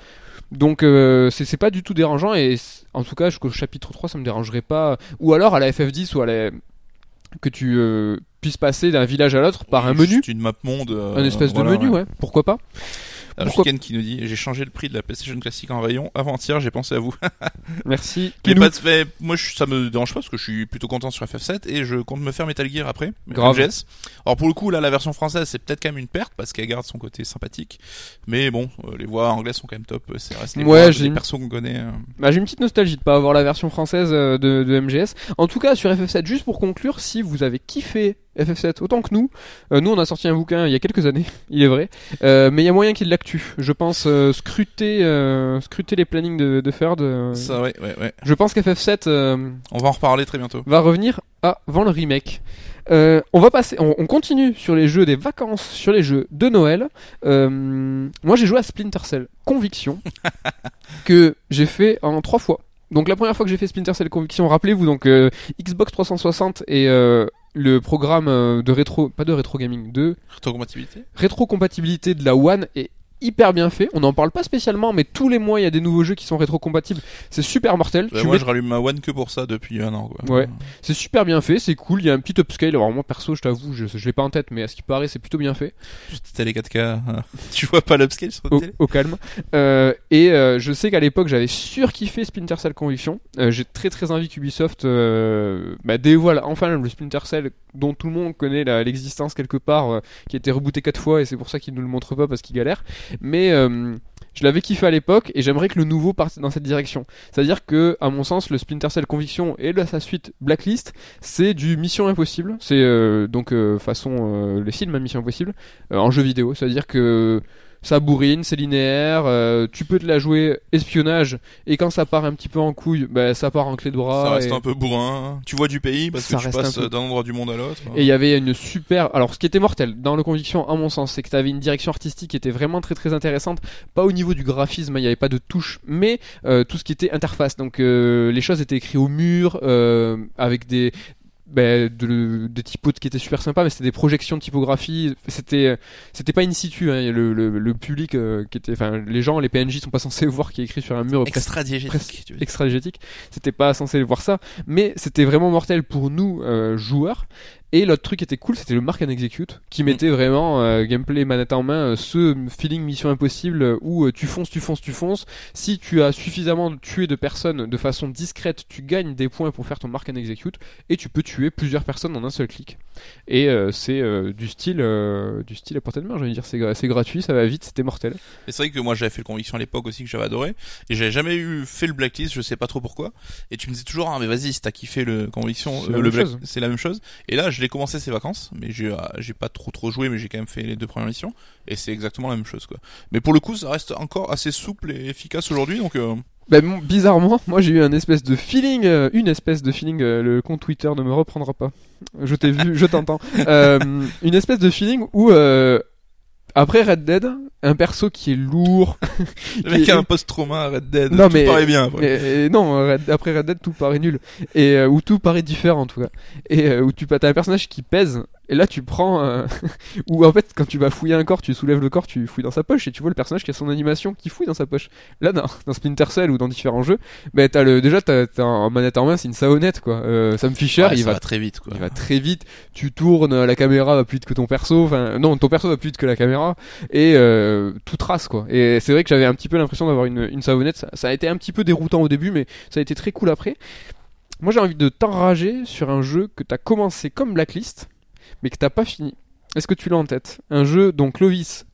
Donc euh, c'est pas du tout dérangeant et en tout cas jusqu'au chapitre 3 ça me dérangerait pas. Ou alors à la FF10 ou à la que tu euh, puisses passer d'un village à l'autre par un menu, Juste une map monde. euh, un espèce voilà, de menu, ouais. Pourquoi pas Pourquoi- Ken qui nous dit j'ai changé le prix de la PlayStation classique en rayon avant-hier j'ai pensé à vous Merci. mais pas de fait moi je, ça me dérange pas parce que je suis plutôt content sur FF7 et je compte me faire Metal Gear après Grave. MGS. alors pour le coup là la version française c'est peut-être quand même une perte parce qu'elle garde son côté sympathique mais bon euh, les voix anglaises sont quand même top c'est reste les Ouais, voix des persos qu'on connaît euh. Bah, j'ai une petite nostalgie de pas avoir la version française euh, de, de MGS. En tout cas, sur FF7, juste pour conclure, si vous avez kiffé FF7 autant que nous, euh, nous on a sorti un bouquin il y a quelques années, il est vrai, euh, mais il y a moyen qu'il l'actue. Je pense euh, scruter, scruter les plannings de, de euh, ça ouais ouais ouais je pense qu'FF7 euh, on va en reparler très bientôt va revenir avant le remake. Euh, on va passer, on, on continue sur les jeux des vacances, sur les jeux de Noël. Euh, moi, j'ai joué à Splinter Cell Conviction que j'ai fait en trois fois. Donc la première fois que j'ai fait Splinter Cell Conviction, rappelez-vous donc euh, Xbox 360 et le programme euh, de rétro, pas de rétro gaming, de rétrocompatibilité. rétrocompatibilité de la One est hyper bien fait. On n'en parle pas spécialement, mais tous les mois il y a des nouveaux jeux qui sont rétrocompatibles. C'est super mortel. Bah, Tu moi mets- je rallume ma One que pour ça depuis un an quoi Ouais. C'est super bien fait, c'est cool. Il y a un petit upscale. Alors moi perso, je t'avoue, je, je l'ai pas en tête, mais à ce qui paraît, c'est plutôt bien fait. Juste télé 4K hein. tu vois pas l'upscale sur Au, télé au calme. Euh, et euh, je sais qu'à l'époque, j'avais surkiffé Splinter Cell Conviction. Euh, J'ai très très envie qu'Ubisoft euh, bah, dévoile enfin le Splinter Cell dont tout le monde connaît l'existence quelque part, euh, qui a été rebooté quatre fois et c'est pour ça qu'ils nous le montrent pas parce qu'il galère. Mais euh, je l'avais kiffé à l'époque et j'aimerais que le nouveau parte dans cette direction. C'est-à-dire que, à mon sens, le Splinter Cell Conviction et sa suite Blacklist, c'est du Mission Impossible. C'est euh, donc euh, façon les films Mission Impossible en jeu vidéo. C'est-à-dire que ça bourrine, c'est linéaire, euh, tu peux te la jouer espionnage, et quand ça part un petit peu en couille, bah, ça part en clé de bras. Ça reste et... un peu bourrin. Tu vois du pays parce Ça que tu passes peu. d'un endroit du monde à l'autre. Et il y avait une super. Alors, ce qui était mortel dans le conviction, à mon sens, c'est que tu avais une direction artistique qui était vraiment très très intéressante. Pas au niveau du graphisme, il n'y avait pas de touches, mais euh, tout ce qui était interface. Donc, euh, les choses étaient écrites au mur euh, avec des. Ben, de- des typos qui étaient super sympas, mais c'était des projections de typographie. C'était, c'était pas in situ. Hein, le, le, le public euh, qui était, enfin, les gens, les PNJ sont pas censés voir qui est écrit sur un mur Extra extra-diégétique. C'était pas censé voir ça, mais c'était vraiment mortel pour nous euh, joueurs. Et l'autre truc qui était cool, c'était le Mark and Execute, qui mettait vraiment euh, gameplay manette en main, euh, ce feeling mission impossible euh, où euh, tu fonces, tu fonces, tu fonces. Si tu as suffisamment tué de personnes de façon discrète, tu gagnes des points pour faire ton Mark and Execute, et tu peux tuer plusieurs personnes en un seul clic. Et euh, c'est euh, du style, euh, du style à portée de main. Je veux dire, c'est c'est gratuit, ça va vite, c'était mortel. Et c'est vrai que moi j'avais fait le conviction à l'époque aussi que j'avais adoré et j'avais jamais eu fait le blacklist, je sais pas trop pourquoi. Et tu me disais toujours ah mais vas-y si t'as kiffé le conviction, C'est la le black, c'est la même chose. Et là je l'ai commencé ces vacances, mais j'ai ah, j'ai pas trop trop joué, mais j'ai quand même fait les deux premières missions et c'est exactement la même chose quoi. Mais pour le coup ça reste encore assez souple et efficace aujourd'hui donc. euh, Ben, mon- bizarrement, moi j'ai eu un espèce de feeling, euh, une espèce de feeling, euh, le compte Twitter ne me reprendra pas. Je t'ai vu, je t'entends. Euh, une espèce de feeling où, euh, après Red Dead, un perso qui est lourd. le mec qui a est- un post-trauma, Red Dead, Non, tout mais- paraît bien. après. Et non, Red- après Red Dead, tout paraît nul. Et euh, où tout paraît différent en tout cas. Et euh, où tu as un personnage qui pèse. Et là, tu prends. euh, où en fait, quand tu vas fouiller un corps, tu soulèves le corps, tu fouilles dans sa poche et tu vois le personnage qui a son animation qui fouille dans sa poche. Là, dans, dans Splinter Cell ou dans différents jeux, le déjà t'as t'as en manette en main, c'est une savonnette quoi. Euh, Sam Fisher, Ouais, il va très vite quoi. il va très vite, tu tournes, la caméra va plus vite que ton perso, enfin non, ton perso va plus vite que la caméra, et euh, tout trace quoi. Et c'est vrai que j'avais un petit peu l'impression d'avoir une, une savonnette, ça, ça a été un petit peu déroutant au début, mais ça a été très cool après. Moi j'ai envie de t'enrager sur un jeu que t'as commencé comme Blacklist, mais que t'as pas fini. Est-ce que tu l'as en tête? Un jeu dont Clovis,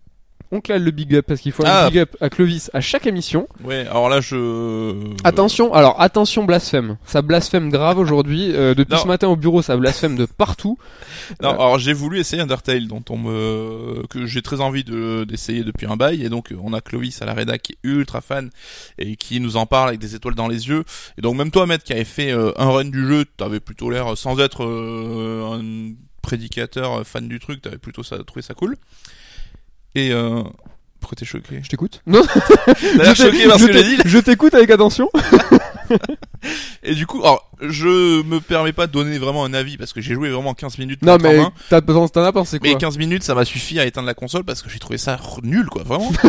on clale le big up parce qu'il faut un Ah. big up à Clovis à chaque émission. Ouais, alors là je. Attention, alors attention blasphème. Ça blasphème grave aujourd'hui. Euh, depuis Non. ce matin au bureau, ça blasphème de partout. Non, Euh. alors j'ai voulu essayer Undertale, dont on me que j'ai très envie de d'essayer depuis un bail, et donc on a Clovis à la rédac qui est ultra fan et qui nous en parle avec des étoiles dans les yeux. Et donc même toi, Maître, qui avait fait euh, un run du jeu, t'avais plutôt l'air euh, sans être euh, un prédicateur euh, fan du truc, t'avais plutôt ça trouvé ça cool. Et euh, pourquoi t'es choqué? Je t'écoute. Non, T'as l'air je t'ai- choqué parce je que j'ai t'ai- dit. Je t'écoute avec attention. Et du coup, alors je me permets pas de donner vraiment un avis parce que j'ai joué vraiment 15 minutes. Non, mais t'as besoin, t'en as pensé quoi? Mais 15 minutes, ça m'a suffi à éteindre la console parce que j'ai trouvé ça nul, quoi, vraiment.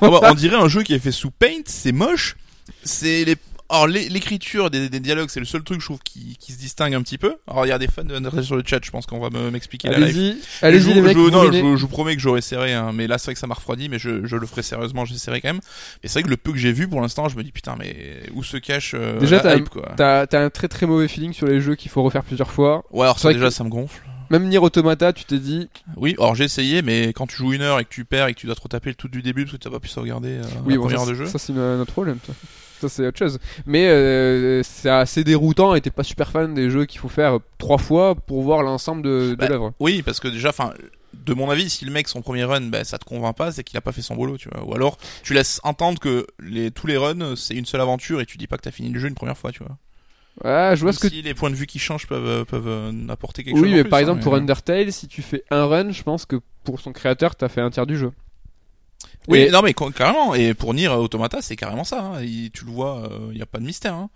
Ah bah, on dirait un jeu qui est fait sous Paint, c'est moche. C'est les. Alors l'é- l'écriture des, des dialogues, c'est le seul truc je trouve qui, qui se distingue un petit peu. Alors il y a des fans de Undertale sur le chat, je pense qu'on va me- m'expliquer la live. Allez-y, les mecs. je, non, je, vous promets que j'aurai serré, hein, mais là c'est vrai que ça m'a refroidi, mais je, je le ferai sérieusement, j'essaierai quand même. Mais c'est vrai que le peu que j'ai vu pour l'instant, je me dis putain, mais où se cache euh, Déjà, la t'as- hype quoi. T'as t'as un très très mauvais feeling sur les jeux qu'il faut refaire plusieurs fois. Ouais, alors ça déjà que- ça me gonfle. Même Nier Automata, tu t'es dit. Oui, alors j'ai essayé, mais quand tu joues une heure et que tu perds et que tu dois te retaper le tout du début parce que tu n'as pas pu sauvegarder euh, Oui, la bon, première ça, de jeu. ça c'est un autre problème. Ça, Ça, c'est autre chose. Mais euh, c'est assez déroutant et t'es pas super fan des jeux qu'il faut faire trois fois pour voir l'ensemble de, de Bah, l'œuvre. Oui, parce que déjà, enfin, de mon avis, si le mec son premier run, bah, ça te convainc pas, c'est qu'il a pas fait son boulot, tu vois. Ou alors, tu laisses entendre que les tous les runs, c'est une seule aventure et tu dis pas que t'as fini le jeu une première fois, tu vois. Ouais, je vois ce que si les points de vue qui changent peuvent euh, peuvent euh, apporter quelque chose. Oui, mais plus, par hein, exemple, mais- pour Undertale, si tu fais un run, je pense que pour son créateur, t'as fait un tiers du jeu. Oui, Et- non mais ca- carrément. Et pour Nier Automata, c'est carrément ça. Hein. Il- tu le vois, il y a pas de mystère. Hein.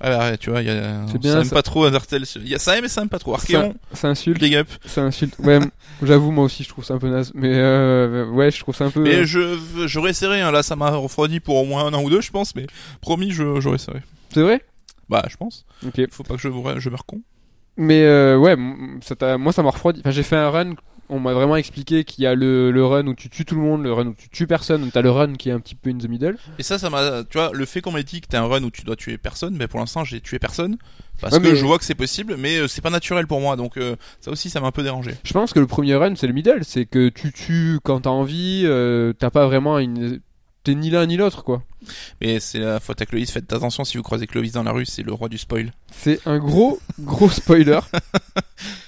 Ah, bah, tu vois, il y a, C'est ça bien, aime ça. pas trop Undertale. Il y a ça, mais ça aime pas trop. Ça, Archeon, ça insulte, big up. ça insulte. Ouais, j'avoue, moi aussi, je trouve ça un peu naze. Mais euh, ouais, je trouve ça un peu. Mais je j'aurais essayé. Hein. Là, ça m'a refroidi pour au moins un an ou deux, je pense. Mais promis, je j'aurais essayé. C'est vrai? Bah, je pense. Ok. Faut pas que je je me con. Mais euh, ouais, ça t'a- moi ça m'a refroidi. Enfin, j'ai fait un run. On m'a vraiment expliqué qu'il y a le, le run où tu tues tout le monde, le run où tu tues personne. T'as le run qui est un petit peu in the middle. Et ça, ça m'a, tu vois, le fait qu'on m'ait dit que t'es un run où tu dois tuer personne, mais pour l'instant, j'ai tué personne. Parce Ouais, que je vois que c'est possible, mais euh, c'est pas naturel pour moi. Donc, euh, ça aussi, ça m'a un peu dérangé. Je pense que le premier run c'est le middle, c'est que tu tues quand t'as envie. euh, t'as pas vraiment une. T'es ni l'un ni l'autre quoi. Mais c'est la faute à Clovis. Faites attention si vous croisez Clovis dans la rue, c'est le roi du spoil. C'est un gros gros spoiler.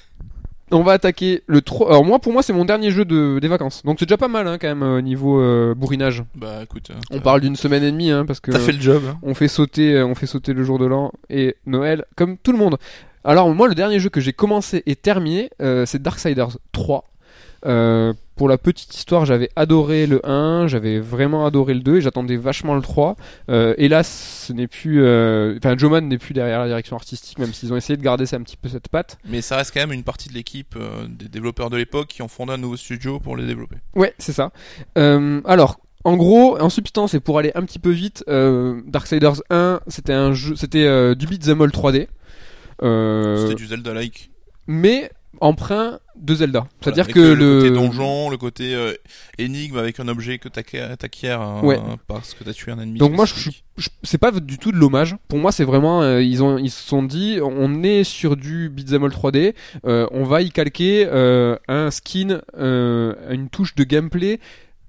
on va attaquer le 3. Alors moi, pour moi, c'est mon dernier jeu de, des vacances. Donc c'est déjà pas mal hein, quand même au niveau euh, bourrinage. Bah écoute, euh, On parle d'une semaine et demie hein, parce que T'as fait le job. on fait sauter, euh, on fait sauter le jour de l'an et Noël comme tout le monde. Alors moi, le dernier jeu que j'ai commencé et terminé, euh, c'est Darksiders 3. Euh, pour la petite histoire, j'avais adoré le 1, j'avais vraiment adoré le 2 et j'attendais vachement le 3. Euh, hélas, ce n'est plus, euh, enfin, Joman n'est plus derrière la direction artistique, même s'ils ont essayé de garder ça un petit peu cette patte. Mais ça reste quand même une partie de l'équipe euh, des développeurs de l'époque qui ont fondé un nouveau studio pour les développer. Ouais, c'est ça. Alors, en gros, en substance, et pour aller un petit peu vite, euh, Darksiders 1, c'était un jeu, c'était euh, du beat'em all 3D, euh, C'était du Zelda-like. mais emprunt de Zelda. C'est-à-dire Avec que le, le, côté donjon, le côté euh, énigme avec un objet que t'acquiers euh, Ouais. parce que t'as tué un ennemi. Donc moi, je je- c'est pas du tout de l'hommage. Pour moi, c'est vraiment, euh, ils ont, ils se sont dit, on est sur du beat'em all 3D, euh, on va y calquer euh, un skin, euh, une touche de gameplay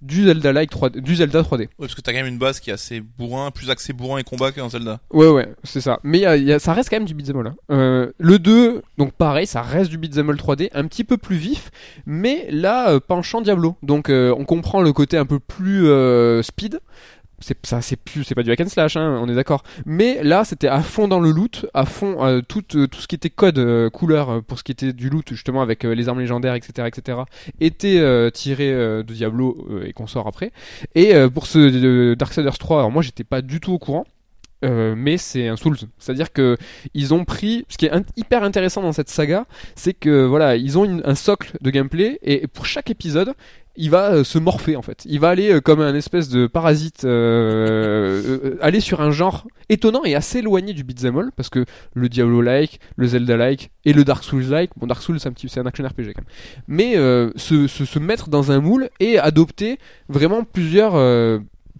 du Zelda like 3D, du Zelda 3D. Ouais, parce que t'as quand même une base qui est assez bourrin, plus axé bourrin et combat qu'un Zelda. Ouais, ouais, c'est ça. Mais il y a- il y a- ça reste quand même du beat'em all. hein. Euh, le 2, donc pareil, ça reste du beat'em all 3D, un petit peu plus vif, mais là, euh, penchant Diablo. Donc euh, on comprend le côté un peu plus speed. C'est ça, c'est plus, c'est pas du hack and slash, hein, on est d'accord. Mais là, c'était à fond dans le loot, à fond euh, tout, euh, tout ce qui était code euh, couleur euh, pour ce qui était du loot justement avec les armes légendaires, etc., etc. était tiré de Diablo et qu'on sort après. Et pour ce Darksiders 3, alors moi j'étais pas du tout au courant. Euh, mais c'est un Souls, c'est-à-dire que ils ont pris. Ce qui est hyper intéressant dans cette saga, c'est que voilà, ils ont un socle de gameplay et pour chaque épisode, il va euh, se morpher en fait. Il va aller euh, comme un espèce de parasite, aller sur un genre étonnant et assez éloigné du beat'em all parce que le Diablo-like, le Zelda-like et le Dark Souls-like. Bon, Dark Souls c'est un petit, c'est un action RPG quand même. Mais se, se, mettre dans un moule et adopter vraiment plusieurs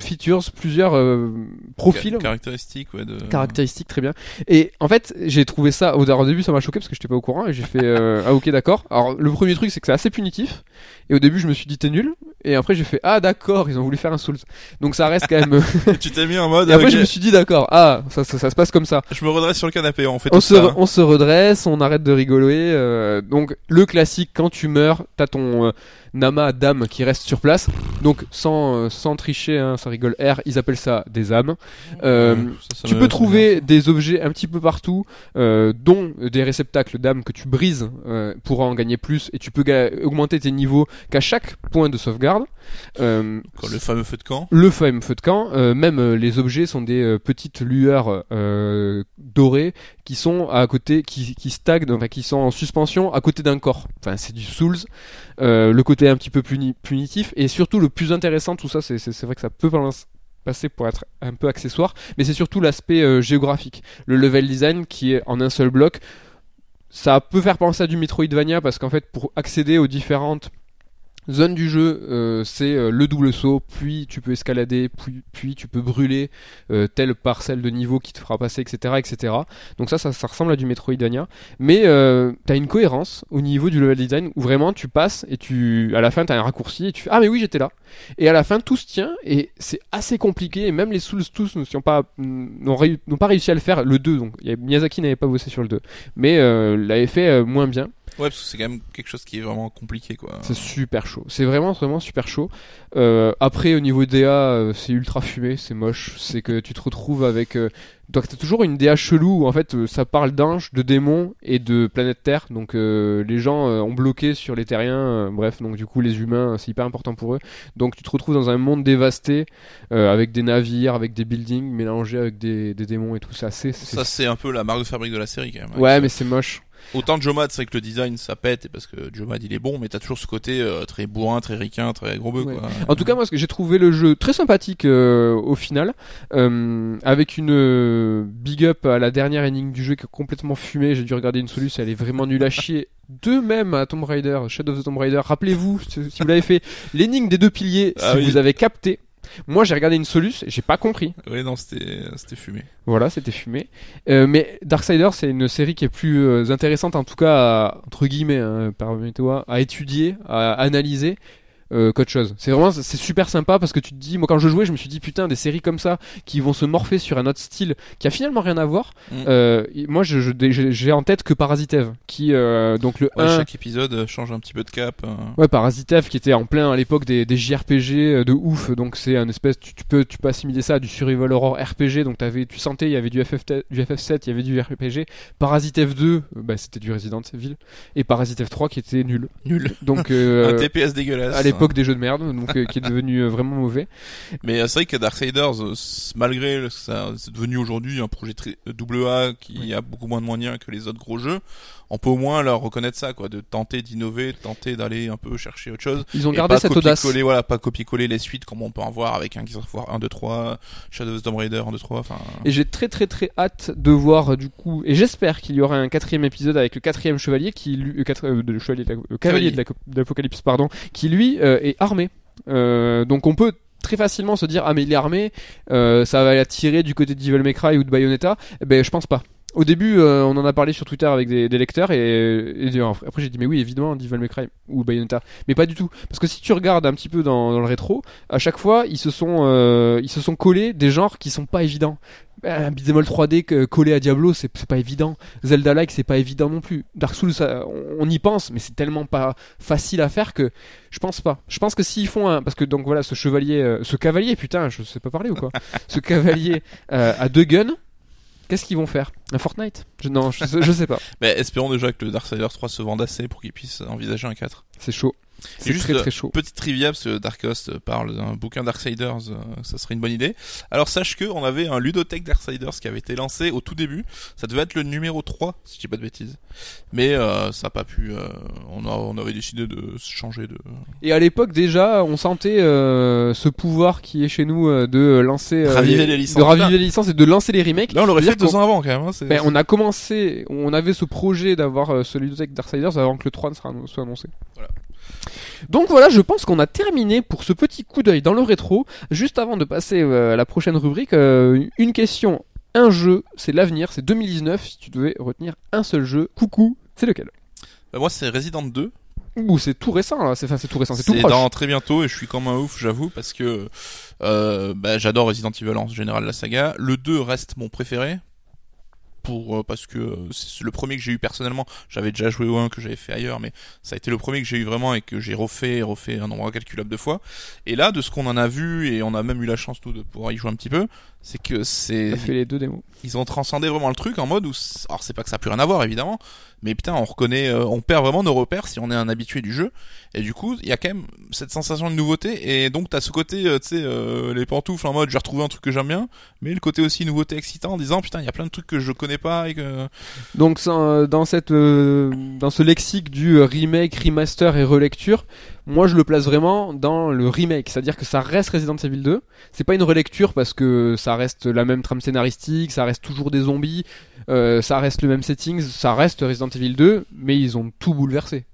features, plusieurs euh, profils Ca- Caractéristiques, ouais. De... caractéristiques très bien. Et en fait, j'ai trouvé ça au, au début, ça m'a choqué parce que j'étais pas au courant et j'ai fait euh, ah ok d'accord. Alors le premier truc c'est que c'est assez punitif et au début je me suis dit t'es nul et après j'ai fait ah d'accord ils ont voulu faire un Souls. Donc ça reste quand même. tu t'es mis en mode. et après je me suis dit d'accord ah ça, ça, ça se passe comme ça. je me redresse sur le canapé, on fait On tout se, ça. hein. on se redresse, on arrête de rigoler. euh, donc le classique quand tu meurs, t'as ton Nama d'âme qui reste sur place. Donc sans euh, sans tricher, hein, ça rigole R, ils appellent ça des âmes. Euh, Ouais, ça, ça tu peux trouver des objets un petit peu partout, euh, dont des réceptacles d'âme que tu brises euh, pour en gagner plus, et tu peux augmenter tes niveaux qu'à chaque point de sauvegarde. Le fameux feu de camp? le fameux feu de camp, même les objets sont des petites lueurs dorées qui sont à côté, qui, qui stagnent, enfin qui sont en suspension à côté d'un corps. Enfin, c'est du Souls. Euh, le côté un petit peu puni- punitif et surtout le plus intéressant, tout ça, c'est vrai que ça peut pas passer pour être un peu accessoire, mais c'est surtout l'aspect euh, géographique, le level design qui est en un seul bloc. Ça peut faire penser à du Metroidvania parce qu'en fait, pour accéder aux différentes zone du jeu, euh, c'est euh, le double saut, puis tu peux escalader, puis, tu peux brûler euh, telle parcelle de niveau qui te fera passer, etc., etc. Donc ça, ça, ressemble à du Metroidvania, mais t'as une cohérence au niveau du level design où vraiment tu passes et tu, à la fin, t'as un raccourci et tu fais ah mais oui j'étais là. Et à la fin tout se tient et c'est assez compliqué et même les Souls tous pas n'ont n'ont pas réussi à le faire le 2 donc Miyazaki n'avait pas bossé sur le 2 mais l'avait fait moins bien Ouais, parce que c'est quand même quelque chose qui est vraiment compliqué, quoi. c'est super chaud. C'est vraiment vraiment super chaud. Euh, après au niveau DA, euh, c'est ultra fumé, c'est moche. C'est que tu te retrouves avec euh, donc t'as toujours une DA chelou où en fait ça parle d'anges, de démons et de planète Terre. Donc euh, les gens ont bloqué sur les terriens. bref, donc du coup les humains, c'est hyper important pour eux. Donc tu te retrouves dans un monde dévasté avec des navires, avec des buildings mélangés avec des, des démons et tout ça. C'est- Ça, c'est un peu la marque de fabrique de la série, quand même. ouais, mais c'est moche. Autant de Jomad, c'est vrai que le design, ça pète, et parce que Jomad, il est bon, mais t'as toujours ce côté euh, très bourrin, très ricain, très gros bœuf, Ouais. quoi. En tout cas, moi, j'ai trouvé le jeu très sympathique euh, au final, euh, avec une euh, big up à la dernière énigme du jeu qui est complètement fumée. J'ai dû regarder une solution, elle est vraiment nulle à chier. De même à Tomb Raider, Shadow of the Tomb Raider. Rappelez-vous, si vous l'avez fait, l'énigme des deux piliers, Ah si oui. vous avez capté. Moi, j'ai regardé une solution, j'ai pas compris. Ouais, non, c'était, c'était fumé. Voilà, c'était fumé. Euh, mais Darksiders, c'est une série qui est plus euh, intéressante, en tout cas, à, entre guillemets, hein, permettez-moi, à étudier, à analyser. Euh, qu'autre chose. C'est vraiment c'est super sympa parce que tu te dis moi quand je jouais je me suis dit putain des séries comme ça qui vont se morpher sur un autre style qui a finalement rien à voir. Mm. Euh, moi je je- j'ai j'ai en tête que Parasitev qui euh, donc le Ouais, 1 chaque épisode euh, change un petit peu de cap. Ouais, Parasitev qui était en plein à l'époque des, des JRPG de ouf, donc c'est un espèce, tu, tu peux, tu peux assimiler ça à du survival horror RPG, donc t'avais, tu sentais, il y avait du, FF, du FF7, il y avait du RPG. Parasitev 2, euh, bah, c'était du Resident Evil, et Parasitev 3 qui était nul. Nul. Donc, euh, un TPS dégueulasse. à l'époque des jeux de merde, donc euh, qui est devenu euh, vraiment mauvais. Mais euh, c'est vrai que Darksiders, malgré ça, c'est devenu aujourd'hui un projet très double A qui Oui. a beaucoup moins de moyens que les autres gros jeux, on peut au moins leur reconnaître ça, quoi, de tenter d'innover, de tenter d'aller un peu chercher autre chose. Ils ont gardé cette audace. voilà, pas copier-coller les suites comme on peut en voir avec un Gears of War 1, 2, 3, Shadow of the Tomb Raider 1, 2, 3, enfin. Et j'ai très très très hâte de voir euh, du coup, et j'espère qu'il y aura un quatrième épisode avec le quatrième chevalier qui lui, euh, quatre- euh, le chevalier de la- le cavalier de la- de l'apocalypse pardon, qui lui euh, est armé. Euh, donc on peut très facilement se dire ah mais il est armé, euh, ça va l'attirer du côté de Devil May Cry ou de Bayonetta. Eh ben je pense pas. Au début, euh, on en a parlé sur Twitter avec des, des lecteurs et, et après j'ai dit mais oui évidemment Devil May Cry ou Bayonetta, mais pas du tout parce que si tu regardes un petit peu dans, dans le rétro, à chaque fois ils se sont euh, ils se sont collés des genres qui sont pas évidents. Ben, Un beat'em all 3D que- collé à Diablo, c'est pas évident. Zelda-like, c'est pas évident non plus. Dark Souls, ça, on, on y pense, mais c'est tellement pas facile à faire que je pense pas. Je pense que s'ils font un, parce que donc voilà, ce chevalier, euh, ce cavalier, putain, je sais pas parler ou quoi, ce cavalier euh, à deux guns. Qu'est-ce qu'ils vont faire? Un Fortnite? Je, Non, je, sais- je sais pas. Mais espérons déjà que le Darksiders 3 se vende assez pour qu'ils puissent envisager un 4. C'est chaud. C'est juste, très euh, très chaud. Petite trivia, parce que Dark Host parle d'un bouquin Darksiders, euh, ça serait une bonne idée. Alors sache que on avait un ludothèque Darksiders qui avait été lancé au tout début. Ça devait être le numéro 3, si je dis pas de bêtises. Mais euh, ça a pas pu. euh, on, a, on avait décidé de se changer de. Et à l'époque déjà, on sentait euh, ce pouvoir qui est chez nous euh, de lancer, euh, Raviver les licences. de raviver les licences et de lancer les remakes. Là, on l'aurait fait deux ans avant quand même. Hein, Ben, on a commencé, on avait ce projet d'avoir euh, ce ludothèque Darksiders avant que le 3 ne soit annoncé. Voilà. Donc voilà, je pense qu'on a terminé pour ce petit coup d'œil dans le rétro. Juste avant de passer euh, à la prochaine rubrique, euh, une question, un jeu, c'est l'avenir, c'est 2019. Si tu devais retenir un seul jeu, coucou, c'est lequel? Bah, moi, c'est Resident 2. Ouh, c'est tout récent, là. c'est enfin, c'est tout récent, c'est tout C'est proche. dans très bientôt et je suis comme un ouf, j'avoue, parce que euh, bah, j'adore Resident Evil en général la saga. Le 2 reste mon préféré. Pour, euh, parce que euh, c'est le premier que j'ai eu personnellement. J'avais déjà joué au 1 que j'avais fait ailleurs, mais ça a été le premier que j'ai eu vraiment et que j'ai refait et refait un nombre incalculable de fois. Et là, de ce qu'on en a vu, et on a même eu la chance nous de pouvoir y jouer un petit peu, c'est que c'est T'as fait les deux démos. ils ont transcendé vraiment le truc en mode où alors c'est pas que ça a plus rien à voir évidemment mais putain on reconnaît euh, on perd vraiment nos repères si on est un habitué du jeu et du coup il y a quand même cette sensation de nouveauté et donc t'as ce côté euh, tu sais euh, les pantoufles en mode j'ai retrouvé un truc que j'aime bien mais le côté aussi nouveauté excitant en disant putain il y a plein de trucs que je connais pas et que Donc sans- dans cette euh, dans ce lexique du euh, remake, remaster et relecture, moi je le place vraiment dans le remake, c'est-à-dire que ça reste Resident Evil 2. C'est pas une relecture parce que ça reste la même trame scénaristique, ça reste toujours des zombies, euh, ça reste le même setting, ça reste Resident Evil 2, mais ils ont tout bouleversé.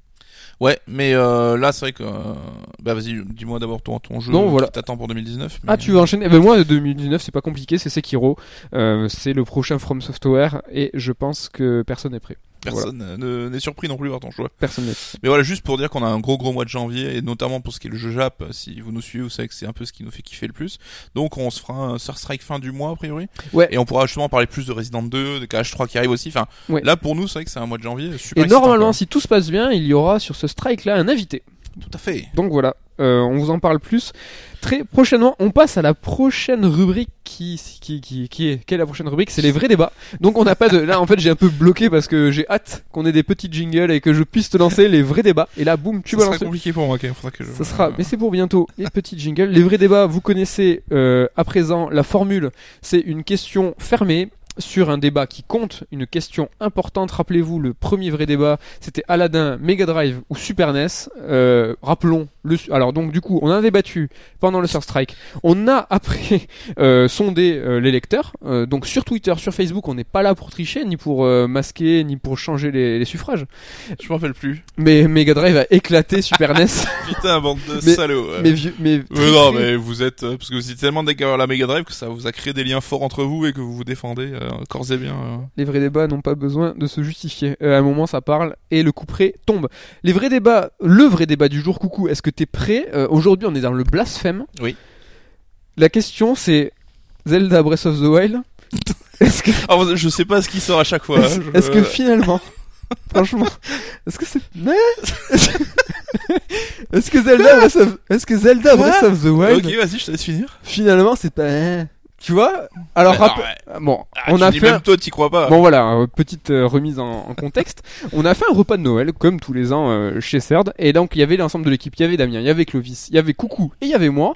ouais mais euh, là c'est vrai que euh, bah vas-y dis-moi d'abord ton ton jeu Non, voilà. qui t'attend pour 2019 mais- Ah tu veux enchaîner? Eh ben moi 2019 c'est pas compliqué, c'est Sekiro, Euh, c'est le prochain From Software et je pense que personne n'est prêt. Personne ne- n'est surpris non plus par ton choix Personne n'est. Mais voilà, juste pour dire qu'on a un gros gros mois de janvier, et notamment pour ce qui est le jeu Jap, si vous nous suivez, vous savez que c'est un peu ce qui nous fait kiffer le plus. Donc on se fera un Sur Strike fin du mois, a priori. Ouais. Et on pourra justement parler plus de Resident 2, de KH3 qui arrive aussi. Enfin, Ouais. là pour nous, c'est vrai que c'est un mois de janvier super Et normalement si tout se passe bien, il y aura sur ce strike là un invité. Tout à fait. Donc voilà, euh, on vous en parle plus très prochainement. On passe à la prochaine rubrique qui qui qui, qui est quelle est la prochaine rubrique C'est les vrais débats. Donc on n'a pas de là en fait j'ai un peu bloqué parce que j'ai hâte qu'on ait des petits jingles et que je puisse te lancer les vrais débats. Et là boum tu Ça vas sera lancer. compliqué pour moi, quand même. Faudra que je... Ça sera, mais c'est pour bientôt. Les petits jingles, les vrais débats. Vous connaissez euh, à présent la formule. C'est une question fermée sur un débat qui compte, une question importante. Rappelez-vous, le premier vrai débat, c'était Aladdin, Mega Drive ou Super NES. Euh, rappelons le. Alors donc du coup, on a débattu pendant le Sur Strike. On a après euh, sondé euh, les lecteurs. Euh, donc sur Twitter, sur Facebook, on n'est pas là pour tricher, ni pour euh, masquer, ni pour changer les, les suffrages. Je m'en rappelle plus. Mais Mega Drive a éclaté Super NES. Putain, bande de Mais- salauds. mais vieux, mais non, mais vous êtes, euh, parce que vous êtes tellement d'accord à la Mega Drive que ça vous a créé des liens forts entre vous et que vous vous défendez. Euh, corps et bien. euh. Les vrais débats n'ont pas besoin de se justifier. Euh, à un moment, ça parle et le coup près tombe. Les vrais débats, le vrai débat du jour, coucou, est-ce que t'es prêt? Euh, Aujourd'hui, on est dans le blasphème. Oui. La question, c'est Zelda Breath of the Wild. est-ce que, Ah, je sais pas ce qui sort à chaque fois. est-ce, hein, je- est-ce que finalement, franchement, est-ce que c'est, Mais est-ce que Zelda Breath of, est-ce que Zelda Breath of the Wild, Ok, vas-y, je te laisse finir. finalement, c'est pas, tu vois Alors, non, ouais. bon, Ah, on tu a fait, Même toi, t'y crois pas. Bon voilà, euh, petite euh, remise en, en contexte. On a fait un repas de Noël, comme tous les ans euh, chez CERD, et donc il y avait l'ensemble de l'équipe. Il y avait Damien, il y avait Clovis, il y avait Coucou, et il y avait moi.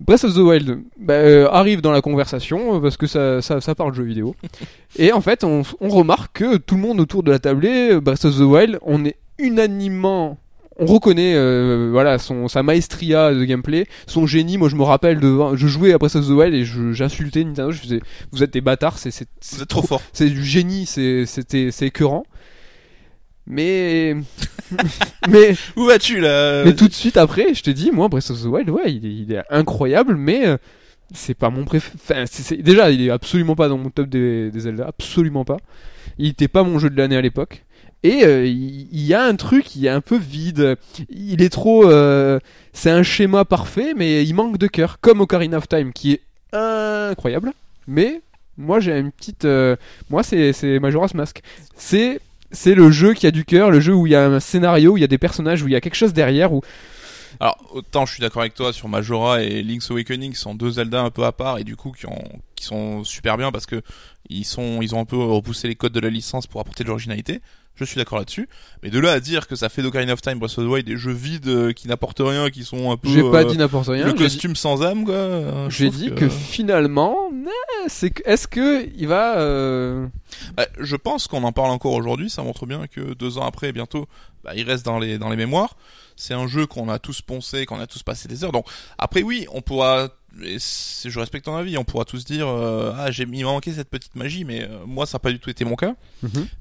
Breath of the Wild bah, euh, arrive dans la conversation parce que ça, ça, ça parle jeux vidéo. et en fait, on, on remarque que tout le monde autour de la tablée, Breath of the Wild, on est unanimement on reconnaît euh, voilà son sa maestria de gameplay, son génie. Moi, je me rappelle de je jouais à Breath of the Wild et j'insultais Nintendo. Je faisais vous êtes des bâtards, c'est êtes trop fort. c'est du génie, c'est c'était c'est écœurant. Mais mais Où vas-tu là? mais tout de suite après, je te dis moi Breath of the Wild, ouais, il est, il est incroyable, mais euh, c'est pas mon préféré. Enfin, déjà, il est absolument pas dans mon top des, des Zelda, absolument pas. Il était pas mon jeu de l'année à l'époque. Et euh, il y, a un truc, il est un peu vide. Il est trop. euh, c'est un schéma parfait, mais il manque de cœur, comme Ocarina of Time, qui est incroyable. Mais moi, j'ai une petite. euh, moi, c'est c'est Majora's Mask. C'est c'est le jeu qui a du cœur, le jeu où il y a un scénario, où il y a des personnages, où il y a quelque chose derrière, où Alors, autant je suis d'accord avec toi sur Majora et Link's Awakening, qui sont deux Zelda un peu à part et du coup qui, ont, qui sont super bien parce que ils, sont, ils ont un peu repoussé les codes de la licence pour apporter de l'originalité. Je suis d'accord là-dessus. Mais de là à dire que ça fait d'Ocarina of Time, Breath of the Wild des jeux vides euh, qui n'apportent rien, qui sont un peu. j'ai pas euh, dit n'importe rien. le dit- costume sans âme, quoi. euh, J'ai dit que... finalement, euh, c'est est-ce que il va euh, Bah, je pense qu'on en parle encore aujourd'hui. Ça montre bien que deux ans après, bientôt, bah, il reste dans les dans les mémoires. C'est un jeu qu'on a tous poncé, qu'on a tous passé des heures. Donc après, oui, on pourra. Et je respecte ton avis. On pourra tous dire euh, ah j'ai il m'a manqué cette petite magie, mais euh, moi ça n'a pas du tout été mon cas.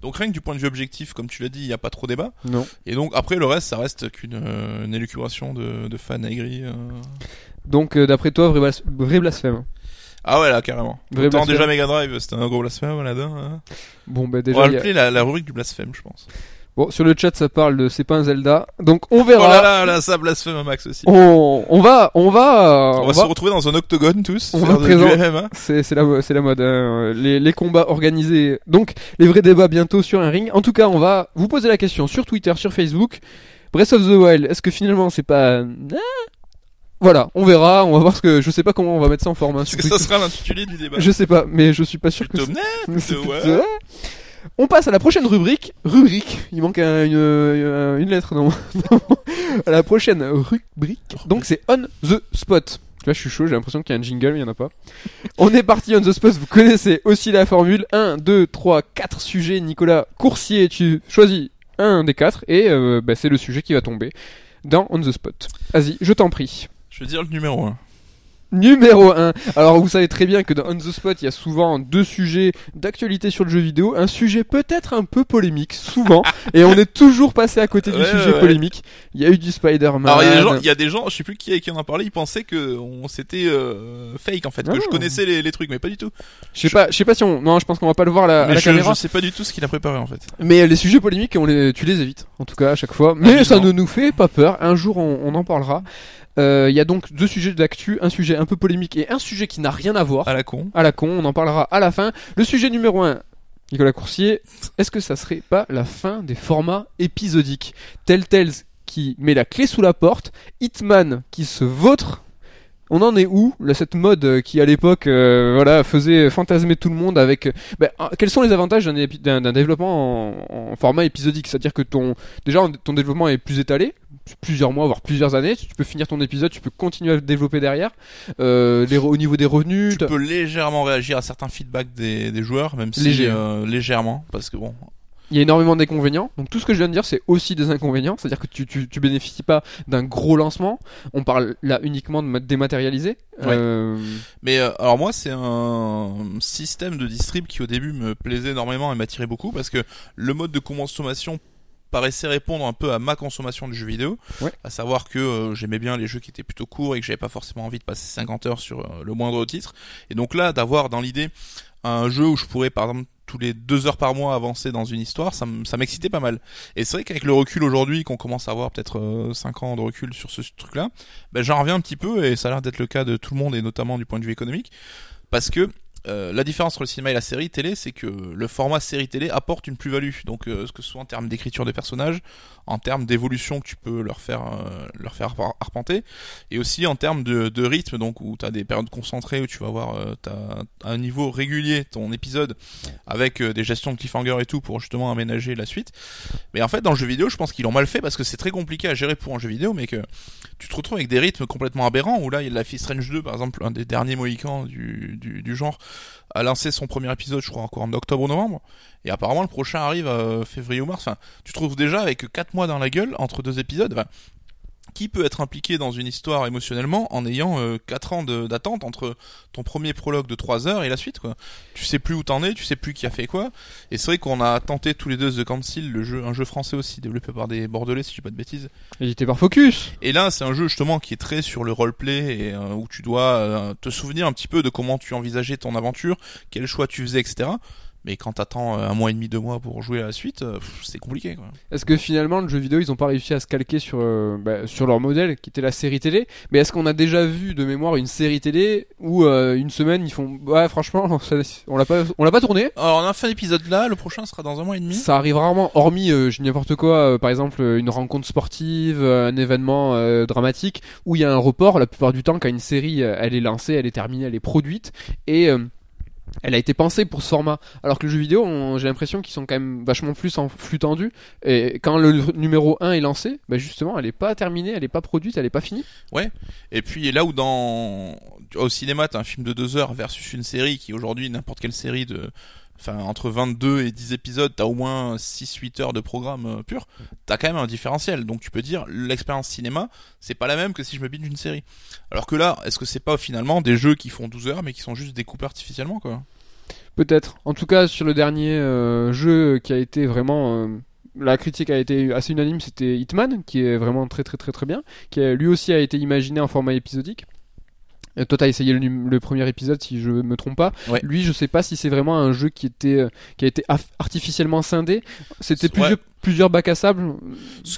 Donc rien que du point de vue objectif, comme tu l'as dit, il n'y a pas trop débat. Non. Et donc après le reste, ça reste qu'une euh, élucubration de, de fans aigris. euh. Donc euh, d'après toi, vrai, blas- vrai blasphème. Ah ouais là carrément. Autant déjà Mega Drive, c'était un gros blasphème là-dedans. hein. Bon bah On déjà, va il y a- appeler la, la rubrique du blasphème, je pense. Bon sur le chat ça parle de c'est pas un Zelda. Donc on Oh verra. là là, là ça blasphème un max aussi. on, on va, on va, On, va, se retrouver dans un octogone tous, on va MMA. C'est c'est la, c'est la mode. hein. Les, les combats organisés. Donc, les vrais débats bientôt sur un ring. En tout cas, on va vous poser la question sur Twitter, sur Facebook. Breath of the Wild, est-ce que finalement c'est pas... Ah Voilà, on verra. On va voir ce que... Je sais pas comment on va mettre ça en forme. hein, Est-ce que ça sera l'intitulé du débat? Je sais pas, mais je suis pas sûr que... Plutôt, ouais. On passe à la prochaine rubrique. Rubrique. Il manque euh, une lettre dans- à la prochaine rubrique. Donc c'est on the spot. Là, je suis chaud. J'ai l'impression qu'il y a un jingle, mais il y en a pas. On est parti on the spot. Vous connaissez aussi la formule. 1, 2, 3, 4 sujets. Nicolas Coursier, tu choisis un des quatre et euh, bah, c'est le sujet qui va tomber dans on the spot. Vas-y, je t'en prie. Je veux dire le numéro 1. Numéro 1. Alors vous savez très bien que dans On the Spot, il y a souvent deux sujets d'actualité sur le jeu vidéo, un sujet peut-être un peu polémique, souvent, et on est toujours passé à côté du Ouais, sujet ouais. polémique. Il y a eu du Spider-Man. Alors il y, a des gens, il y a des gens, je sais plus qui, qui en a parlé, ils pensaient que on c'était euh, fake en fait, que Ah. je connaissais les, les trucs, mais pas du tout. Je sais pas, je sais pas si on, non, je pense qu'on va pas le voir à la, à mais la je, caméra. je sais pas du tout ce qu'il a préparé en fait. Mais les sujets polémiques, on les, tu les évites, en tout cas à chaque fois. Mais ça ne nous fait pas peur. Un jour, on, on en parlera. Euh, Il y a donc deux sujets d'actu, un sujet un peu polémique et un sujet qui n'a rien à voir. À la con. à la con, on en parlera à la fin. Le sujet numéro 1, Nicolas Coursier, est-ce que ça serait pas la fin des formats épisodiques? Telltales qui met la clé sous la porte, Hitman qui se vautre. On en est où? Là, cette mode euh, qui à l'époque euh, voilà faisait fantasmer tout le monde avec ben, ah, quels sont les avantages d'un épi- d'un d'un développement en, en format épisodique? C'est-à-dire que ton déjà ton développement est plus étalé plusieurs mois voire plusieurs années tu peux finir ton épisode tu peux continuer à le développer derrière euh, les au niveau des revenus Tu peux légèrement réagir à certains feedbacks des, des joueurs, même si Léger. euh, légèrement, parce que bon, Il y a énormément d'inconvénients. Donc tout ce que je viens de dire, c'est aussi des inconvénients. C'est-à-dire que tu, tu, tu bénéficies pas d'un gros lancement. On parle là uniquement de ma- dématérialisé. Ouais. Euh, Mais euh, alors moi c'est un système de distrib qui au début me plaisait énormément et m'attirait beaucoup parce que le mode de consommation paraissait répondre un peu à ma consommation de jeux vidéo, Ouais. à savoir que euh, j'aimais bien les jeux qui étaient plutôt courts et que j'avais pas forcément envie de passer 50 heures sur euh, le moindre titre. Et donc là d'avoir dans l'idée un jeu où je pourrais par exemple tous les deux heures par mois avancer dans une histoire, ça m'excitait pas mal. Et c'est vrai qu'avec le recul aujourd'hui, qu'on commence à avoir peut-être euh, 5 ans de recul sur ce truc-là, ben, j'en reviens un petit peu, et ça a l'air d'être le cas de tout le monde, et notamment du point de vue économique, parce que euh, la différence entre le cinéma et la série télé, c'est que le format série télé apporte une plus-value. Donc, euh, ce que ce soit en termes d'écriture des personnages, en termes d'évolution que tu peux leur faire, euh, leur faire arp- arpenter, et aussi en termes de, rythme, donc où tu as des périodes concentrées, où tu vas avoir euh, un niveau régulier ton épisode, avec euh, des gestions de cliffhanger et tout, pour justement aménager la suite. Mais en fait, dans le jeu vidéo, je pense qu'ils l'ont mal fait, parce que c'est très compliqué à gérer pour un jeu vidéo, mais que tu te retrouves avec des rythmes complètement aberrants, où là, il y a Life is Strange 2, par exemple, un des derniers mohicans du, du genre, a lancé son premier épisode, je crois, encore en octobre ou novembre, et apparemment le prochain arrive euh, février ou mars. Enfin, tu trouves déjà avec 4 mois dans la gueule entre deux épisodes. Qui peut être impliqué dans une histoire émotionnellement en ayant euh, 4 ans d'attente entre ton premier prologue de 3 heures et la suite quoi. Tu sais plus où t'en es, tu sais plus qui a fait quoi. Et c'est vrai qu'on a tenté tous les deux The Council, le jeu, un jeu français aussi développé par des Bordelais si je dis pas de bêtises. Édité par Focus. Et là, c'est un jeu justement qui est très sur le roleplay et euh, où tu dois euh, te souvenir un petit peu de comment tu envisageais ton aventure, quel choix tu faisais, etc. Mais quand t'attends euh, un mois et demi, deux mois pour jouer à la suite, euh, c'est compliqué. Est-ce que finalement le jeu vidéo ils ont pas réussi à se calquer sur euh, bah, sur leur modèle qui était la série télé? Mais est-ce qu'on a déjà vu de mémoire une série télé où euh, une semaine ils font ouais franchement ça- on l'a pas on l'a pas tourné? Alors on a fait un épisode là, le prochain sera dans un mois et demi. Ça arrive rarement, hormis euh, je dis n'importe quoi, par exemple une rencontre sportive, un événement dramatique où il y a un report. La plupart du temps, quand une série elle est lancée, elle est terminée, elle est produite et elle a été pensée pour ce format. Alors que le jeu vidéo, j'ai l'impression qu'ils sont quand même vachement plus en flux tendu. Et quand le numéro 1 est lancé, bah justement, elle est pas terminée, elle est pas produite, elle est pas finie. Et puis là où dans au cinéma t'as un film de deux heures versus une série qui aujourd'hui n'importe quelle série de enfin entre 22 et 10 épisodes t'as au moins 6-8 heures de programme euh, pur t'as quand même un différentiel donc tu peux dire l'expérience cinéma c'est pas la même que si je me binge une série alors que là est-ce que c'est pas finalement des jeux qui font 12 heures mais qui sont juste découpés artificiellement quoi? Peut-être. En tout cas, sur le dernier euh, jeu qui a été vraiment. euh, la critique a été assez unanime, c'était Hitman, qui est vraiment très très très très bien, qui lui aussi a été imaginé en format épisodique. Euh, toi, t'as essayé le, premier épisode, si je me trompe pas. Ouais. Lui, je sais pas si c'est vraiment un jeu qui était euh, qui a été artificiellement scindé. C'était Ouais. Plusieurs bacs à sable.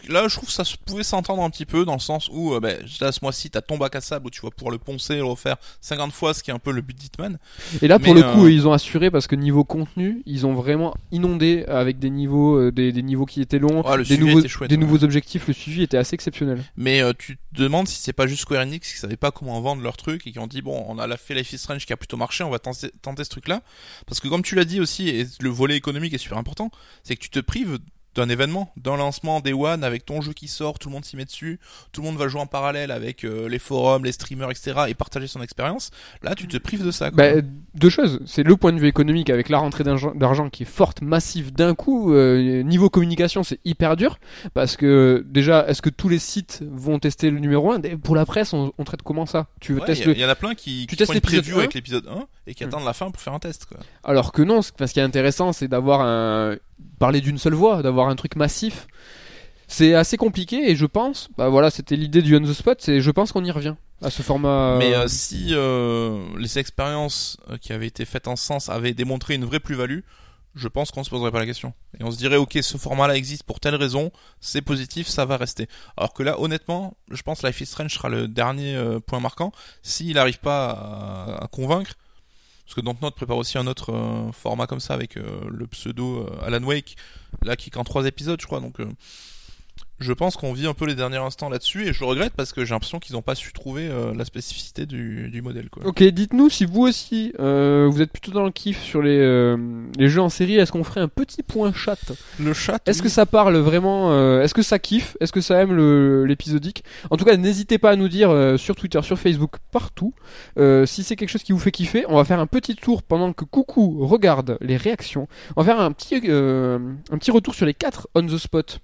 Là, je trouve que ça pouvait s'entendre un petit peu dans le sens où, euh, ben, là, ce mois-ci, t'as ton bac à sable où tu vas pouvoir le poncer et le refaire 50 fois, ce qui est un peu le but d'Hitman. Et là, pour Mais, le coup, euh, ils ont assuré parce que niveau contenu, ils ont vraiment inondé avec des niveaux, euh, des, des niveaux qui étaient longs, Ouais, le des nouveaux, chouette, des ouais. nouveaux objectifs. Le suivi était assez exceptionnel. Mais tu te demandes si c'est pas juste Square Enix qui savait pas comment vendre leur truc et qui ont dit bon on a la fait Life is Strange qui a plutôt marché on va tenter, tenter ce truc là parce que comme tu l'as dit aussi et le volet économique est super important c'est que tu te prives d'un événement, d'un lancement des One avec ton jeu qui sort, tout le monde s'y met dessus, tout le monde va jouer en parallèle avec euh, les forums, les streamers, etc. et partager son expérience. Là, tu te prives de ça. Quoi. Bah, deux choses. C'est le point de vue économique avec la rentrée d'argent qui est forte, massive d'un coup. Euh, niveau communication, c'est hyper dur parce que déjà, est-ce que tous les sites vont tester le numéro 1 Pour la presse, on, on traite comment ça? Tu Ouais, testes il y, le... y en a plein qui, tu qui testes font une preview 1? avec l'épisode 1 et qui Hmm. attendent la fin pour faire un test. Quoi. Alors que non, parce qu'il est intéressant, c'est d'avoir un parler d'une seule voix, d'avoir un truc massif. C'est assez compliqué et je pense, bah voilà, c'était l'idée du on the spot, c'est je pense qu'on y revient à ce format. Mais euh, euh, si euh, les expériences qui avaient été faites en ce sens avaient démontré une vraie plus-value, je pense qu'on se poserait pas la question. Et on se dirait, ok, ce format-là existe pour telle raison, c'est positif, ça va rester. Alors que là, honnêtement, je pense que Life is Strange sera le dernier euh, point marquant. S'il n'arrive pas à, à convaincre, parce que Dontnod prépare aussi un autre euh, format comme ça avec euh, le pseudo euh, Alan Wake, là qui est trois épisodes, je crois. Donc, je pense qu'on vit un peu les derniers instants là-dessus et je regrette parce que j'ai l'impression qu'ils n'ont pas su trouver euh, la spécificité du, du modèle. Quoi. Ok, dites-nous si vous aussi, euh, vous êtes plutôt dans le kiff sur les, euh, les jeux en série, est-ce qu'on ferait un petit point chat? Le chat. Est-ce que ça parle vraiment Est-ce que ça kiffe? Est-ce que ça aime l'épisodique? En tout cas, n'hésitez pas à nous dire sur Twitter, sur Facebook, partout. si c'est quelque chose qui vous fait kiffer, on va faire un petit tour pendant que Coucou regarde les réactions. On va faire un petit, un petit retour sur les 4 on the spot.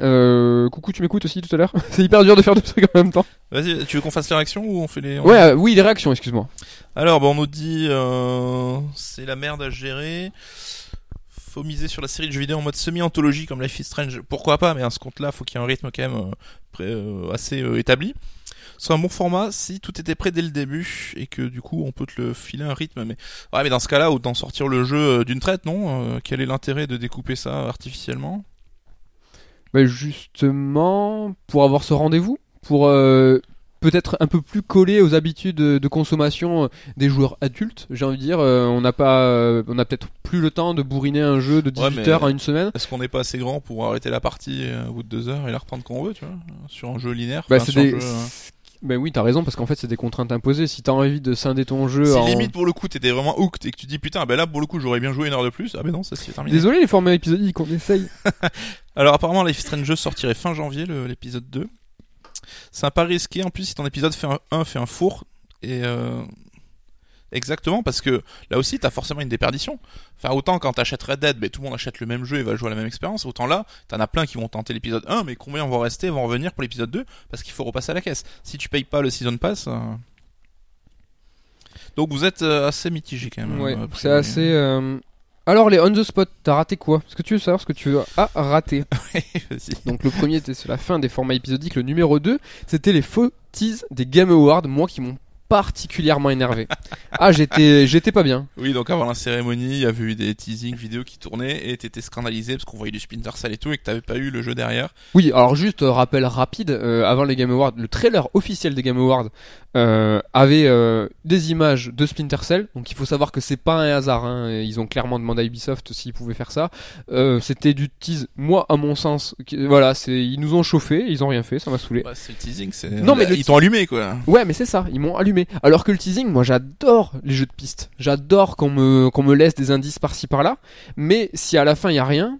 Euh, coucou, tu m'écoutes aussi tout à l'heure C'est hyper dur de faire deux trucs en même temps. Vas-y, tu veux qu'on fasse les réactions ou on fait les. Ouais, euh, oui, les réactions, excuse-moi. Alors, bon, on nous dit euh, c'est la merde à gérer. Faut miser sur la série de jeux vidéo en mode semi-anthologie comme Life is Strange. Pourquoi pas, mais à ce compte-là, faut qu'il y ait un rythme quand même euh, pré- assez établi. C'est un bon format si tout était prêt dès le début et que du coup on peut te le filer un rythme. Mais ouais, mais dans ce cas-là, autant sortir le jeu d'une traite, non? Quel est l'intérêt de découper ça artificiellement? Bah, justement, pour avoir ce rendez-vous, pour euh, peut-être un peu plus collé aux habitudes de, consommation euh, des joueurs adultes, j'ai envie de dire, euh, on n'a pas, euh, on a peut-être plus le temps de bourriner un jeu de 18 Ouais, heures en une semaine. Est-ce qu'on n'est pas assez grand pour arrêter la partie euh, au bout de deux heures et la reprendre quand on veut, tu vois Sur un jeu linéaire. Bah, enfin, c'est sur un des... jeu, Ben oui, t'as raison, parce qu'en fait, c'est des contraintes imposées. Si t'as envie de scinder ton jeu Si en... limite pour le coup t'étais vraiment hooked et que tu dis putain, ben là pour le coup j'aurais bien joué une heure de plus. Ah ben non, ça s'y est terminé. Désolé les formats épisodiques, on essaye. Alors apparemment Life Strange sortirait fin janvier l'épisode 2. C'est un pas risqué en plus si ton épisode fait un 1 fait un four et euh, exactement parce que là aussi t'as forcément une déperdition. Enfin autant quand t'achètes Red Dead, ben, tout le monde achète le même jeu et va jouer à la même expérience. Autant là t'en as plein qui vont tenter l'épisode 1 mais combien vont rester vont revenir pour l'épisode 2 parce qu'il faut repasser à la caisse. Si tu payes pas le season pass. euh, Donc vous êtes euh, assez mitigé quand même. Ouais, euh, c'est assez... euh, Alors les on the spot, t'as raté quoi? Est-ce que tu veux savoir ce que tu as raté? Vas-y. Donc le premier était sur la fin des formats épisodiques, le numéro 2, c'était les faux teas des Game Awards, moi qui m'ont particulièrement énervé. ah, j'étais j'étais pas bien. Oui, donc avant la cérémonie, il y avait eu des teasing vidéos qui tournaient et t'étais scandalisé parce qu'on voyait du Splinter Cell et tout et que t'avais pas eu le jeu derrière. Oui, alors juste euh, rappel rapide, euh, avant les Game Awards, le trailer officiel des Game Awards euh, avait des images de Splinter Cell, donc il faut savoir que c'est pas un hasard, hein, et ils ont clairement demandé à Ubisoft s'ils pouvaient faire ça. C'était du tease, moi à mon sens, qui- voilà, c'est ils nous ont chauffé, ils ont rien fait, ça m'a saoulé. Bah, c'est le teasing, c'est. Non, mais le ils t'ont allumé quoi. Ouais, mais c'est ça, ils m'ont allumé. Alors que le teasing, moi j'adore les jeux de piste. J'adore qu'on me, qu'on me laisse des indices par-ci par-là. Mais si à la fin il y a rien,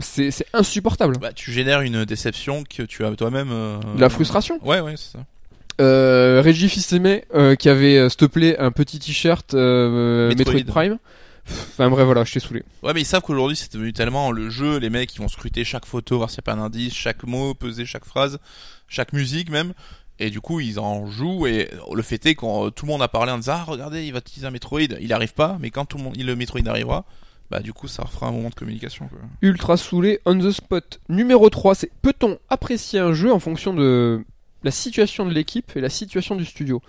c'est c'est insupportable. Bah, tu génères une déception que tu as toi-même. euh, la frustration. Ouais, ouais, c'est ça. Euh, Régis Fils-Aimé, euh, qui avait, euh, plaît, un petit t-shirt Metroid. Metroid. Prime. Enfin bref, voilà, je t'ai saoulé. Ouais, mais ils savent qu'aujourd'hui c'est devenu tellement le jeu, les mecs ils vont scruter chaque photo, voir s'il n'y a pas un indice, chaque mot, peser chaque phrase, chaque musique même. Et du coup, ils en jouent et le fait est quand tout le monde a parlé en disant ah regardez, il va utiliser un Metroid, il arrive pas, mais quand tout le monde, le Metroid arrivera, bah du coup ça fera un moment de communication. Ultra saoulé, on the spot. Numéro 3, c'est peut-on apprécier un jeu en fonction de la situation de l'équipe et la situation du studio?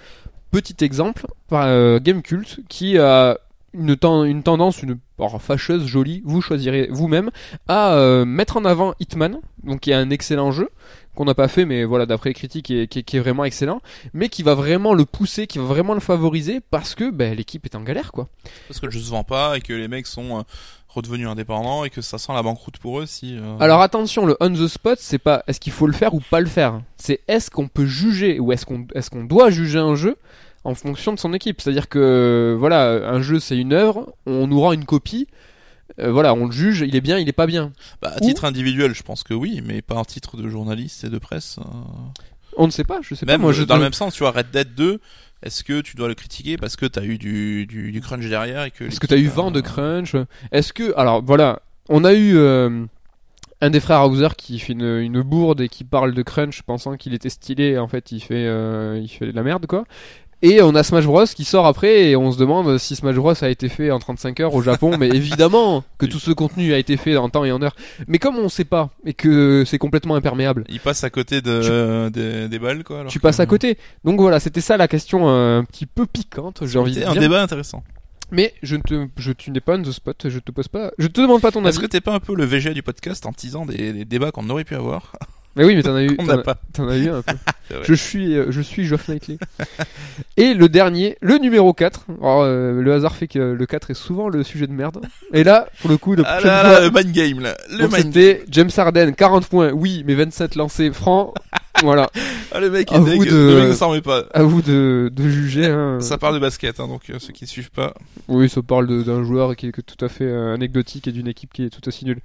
Petit exemple, par euh, Gamecult, qui a une tendance, une alors, fâcheuse, jolie, vous choisirez vous-même, à euh, mettre en avant Hitman, donc qui est un excellent jeu, qu'on n'a pas fait, mais voilà, d'après les critiques, qui est, qui est- qui est vraiment excellent, mais qui va vraiment le pousser, qui va vraiment le favoriser, parce que ben, l'équipe est en galère, quoi. Parce que le jeu se vend pas et que les mecs sont euh, redevenus indépendants et que ça sent la banqueroute pour eux si. euh, Alors attention, le on the spot, c'est pas est-ce qu'il faut le faire ou pas le faire? C'est est-ce qu'on peut juger ou est-ce qu'on est-ce qu'on doit juger un jeu en fonction de son équipe? C'est-à-dire que voilà, un jeu c'est une œuvre, on nous rend une copie. Euh, voilà, on le juge, il est bien, il est pas bien. Bah, à Ou- titre individuel, je pense que oui, mais pas en titre de journaliste et de presse. euh. On ne sait pas, je sais Même pas. Moi, je dans le même sens, tu vois, Red Dead 2, est-ce que tu dois le critiquer parce que t'as eu du, du, du crunch derrière et que Est-ce que t'as eu l'équipe, vent euh, de crunch Est-ce que alors voilà, on a eu euh, un des frères Hauser qui fait une, une bourde et qui parle de crunch pensant qu'il était stylé. et En fait, il fait il fait de la merde quoi. Et on a Smash Bros qui sort après et on se demande si Smash Bros a été fait en 35 heures au Japon. mais évidemment que tout ce contenu a été fait en temps et en heure. Mais comme on sait pas et que c'est complètement imperméable, Il passe à côté de, des, des balles, quoi. alors tu que- passes à côté. Donc voilà, c'était ça la question euh, un petit peu piquante, j'ai envie de C'était un dire. débat intéressant. Mais je ne te, je, tu n'es pas on the spot, je te pose pas, je te demande pas ton Est-ce avis. que t'es pas un peu le VG du podcast en teasant des, des débats qu'on aurait pu avoir? Mais oui, mais t'en as eu, t'en as- pas t'en as eu un peu. Je suis, euh, je suis Geoff Knightley. Et le dernier, le numéro 4. Alors, euh, le hasard fait que le 4 est souvent le sujet de merde. Et là, pour le coup, de Ah là là, le mind game là. Le donc c'était James Harden, 40 points, oui, mais 27 lancés francs. voilà. Ah, le mec À est vous deg. de- Le mec ne pas. À vous de, de juger. Hein. Ça parle de basket, hein, donc euh, ceux qui suivent pas. Oui, ça parle de- d'un joueur qui est tout à fait euh, anecdotique et d'une équipe qui est tout aussi nulle.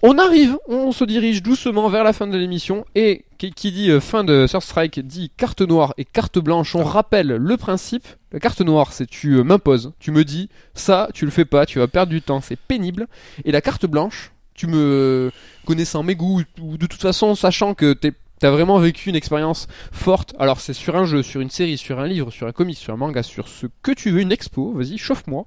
On arrive, on se dirige doucement vers la fin de l'émission et qui, dit euh, fin de Third Strike dit carte noire et carte blanche. On rappelle le principe. La carte noire, c'est tu euh, m'imposes, tu me dis ça, tu le fais pas, tu vas perdre du temps, c'est pénible. Et la carte blanche, tu me connaissant mes goûts ou de toute façon sachant que t'es T'as vraiment vécu une expérience forte. Alors c'est sur un jeu, sur une série, sur un livre, sur un comic, sur un manga, sur ce que tu veux, une expo. Vas-y, chauffe-moi.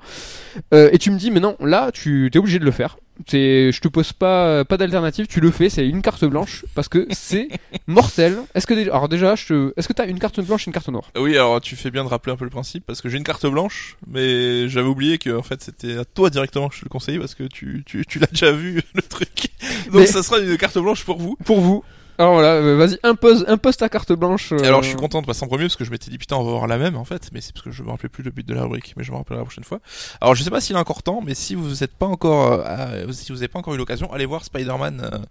Euh, et tu me dis, mais non, là, tu es obligé de le faire. C'est, je te pose pas, pas d'alternative. Tu le fais, c'est une carte blanche parce que c'est mortel. Est-ce que déjà, alors déjà, je te, est-ce que t'as une carte blanche et une carte noire? Oui, alors tu fais bien de rappeler un peu le principe parce que j'ai une carte blanche, mais j'avais oublié que en fait c'était à toi directement que je te le conseillais parce que tu tu, tu l'as déjà vu le truc. Donc Mais- ça sera une carte blanche pour vous. Pour vous. Alors voilà, euh, vas-y, impose, impose ta carte blanche. Euh, alors je suis content de passer en premier parce que je m'étais dit putain on va voir la même en fait, mais c'est parce que je me rappelais plus le but de la rubrique, mais je me rappellerai la prochaine fois. Alors je sais pas s'il est encore temps, mais si vous êtes pas encore, euh, si vous n'avez pas encore eu l'occasion, allez voir Spider-Man.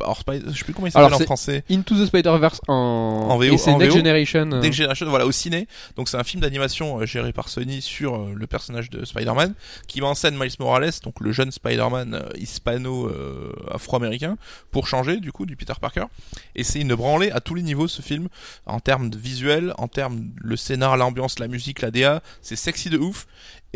Alors, je sais plus comment il s'appelle en français. Into the Spider-Verse en, En VO, et c'est Next VO. Generation. euh, Next Generation, voilà, au ciné. Donc c'est un film d'animation euh, géré par Sony sur euh, le personnage de Spider-Man, qui met en scène Miles Morales, donc le jeune Spider-Man hispano-afro-américain, pour changer du coup du Peter Parker. Et c'est une branlée à tous les niveaux ce film, en termes de visuel, en termes le scénar, l'ambiance, la musique, la DA, c'est sexy de ouf.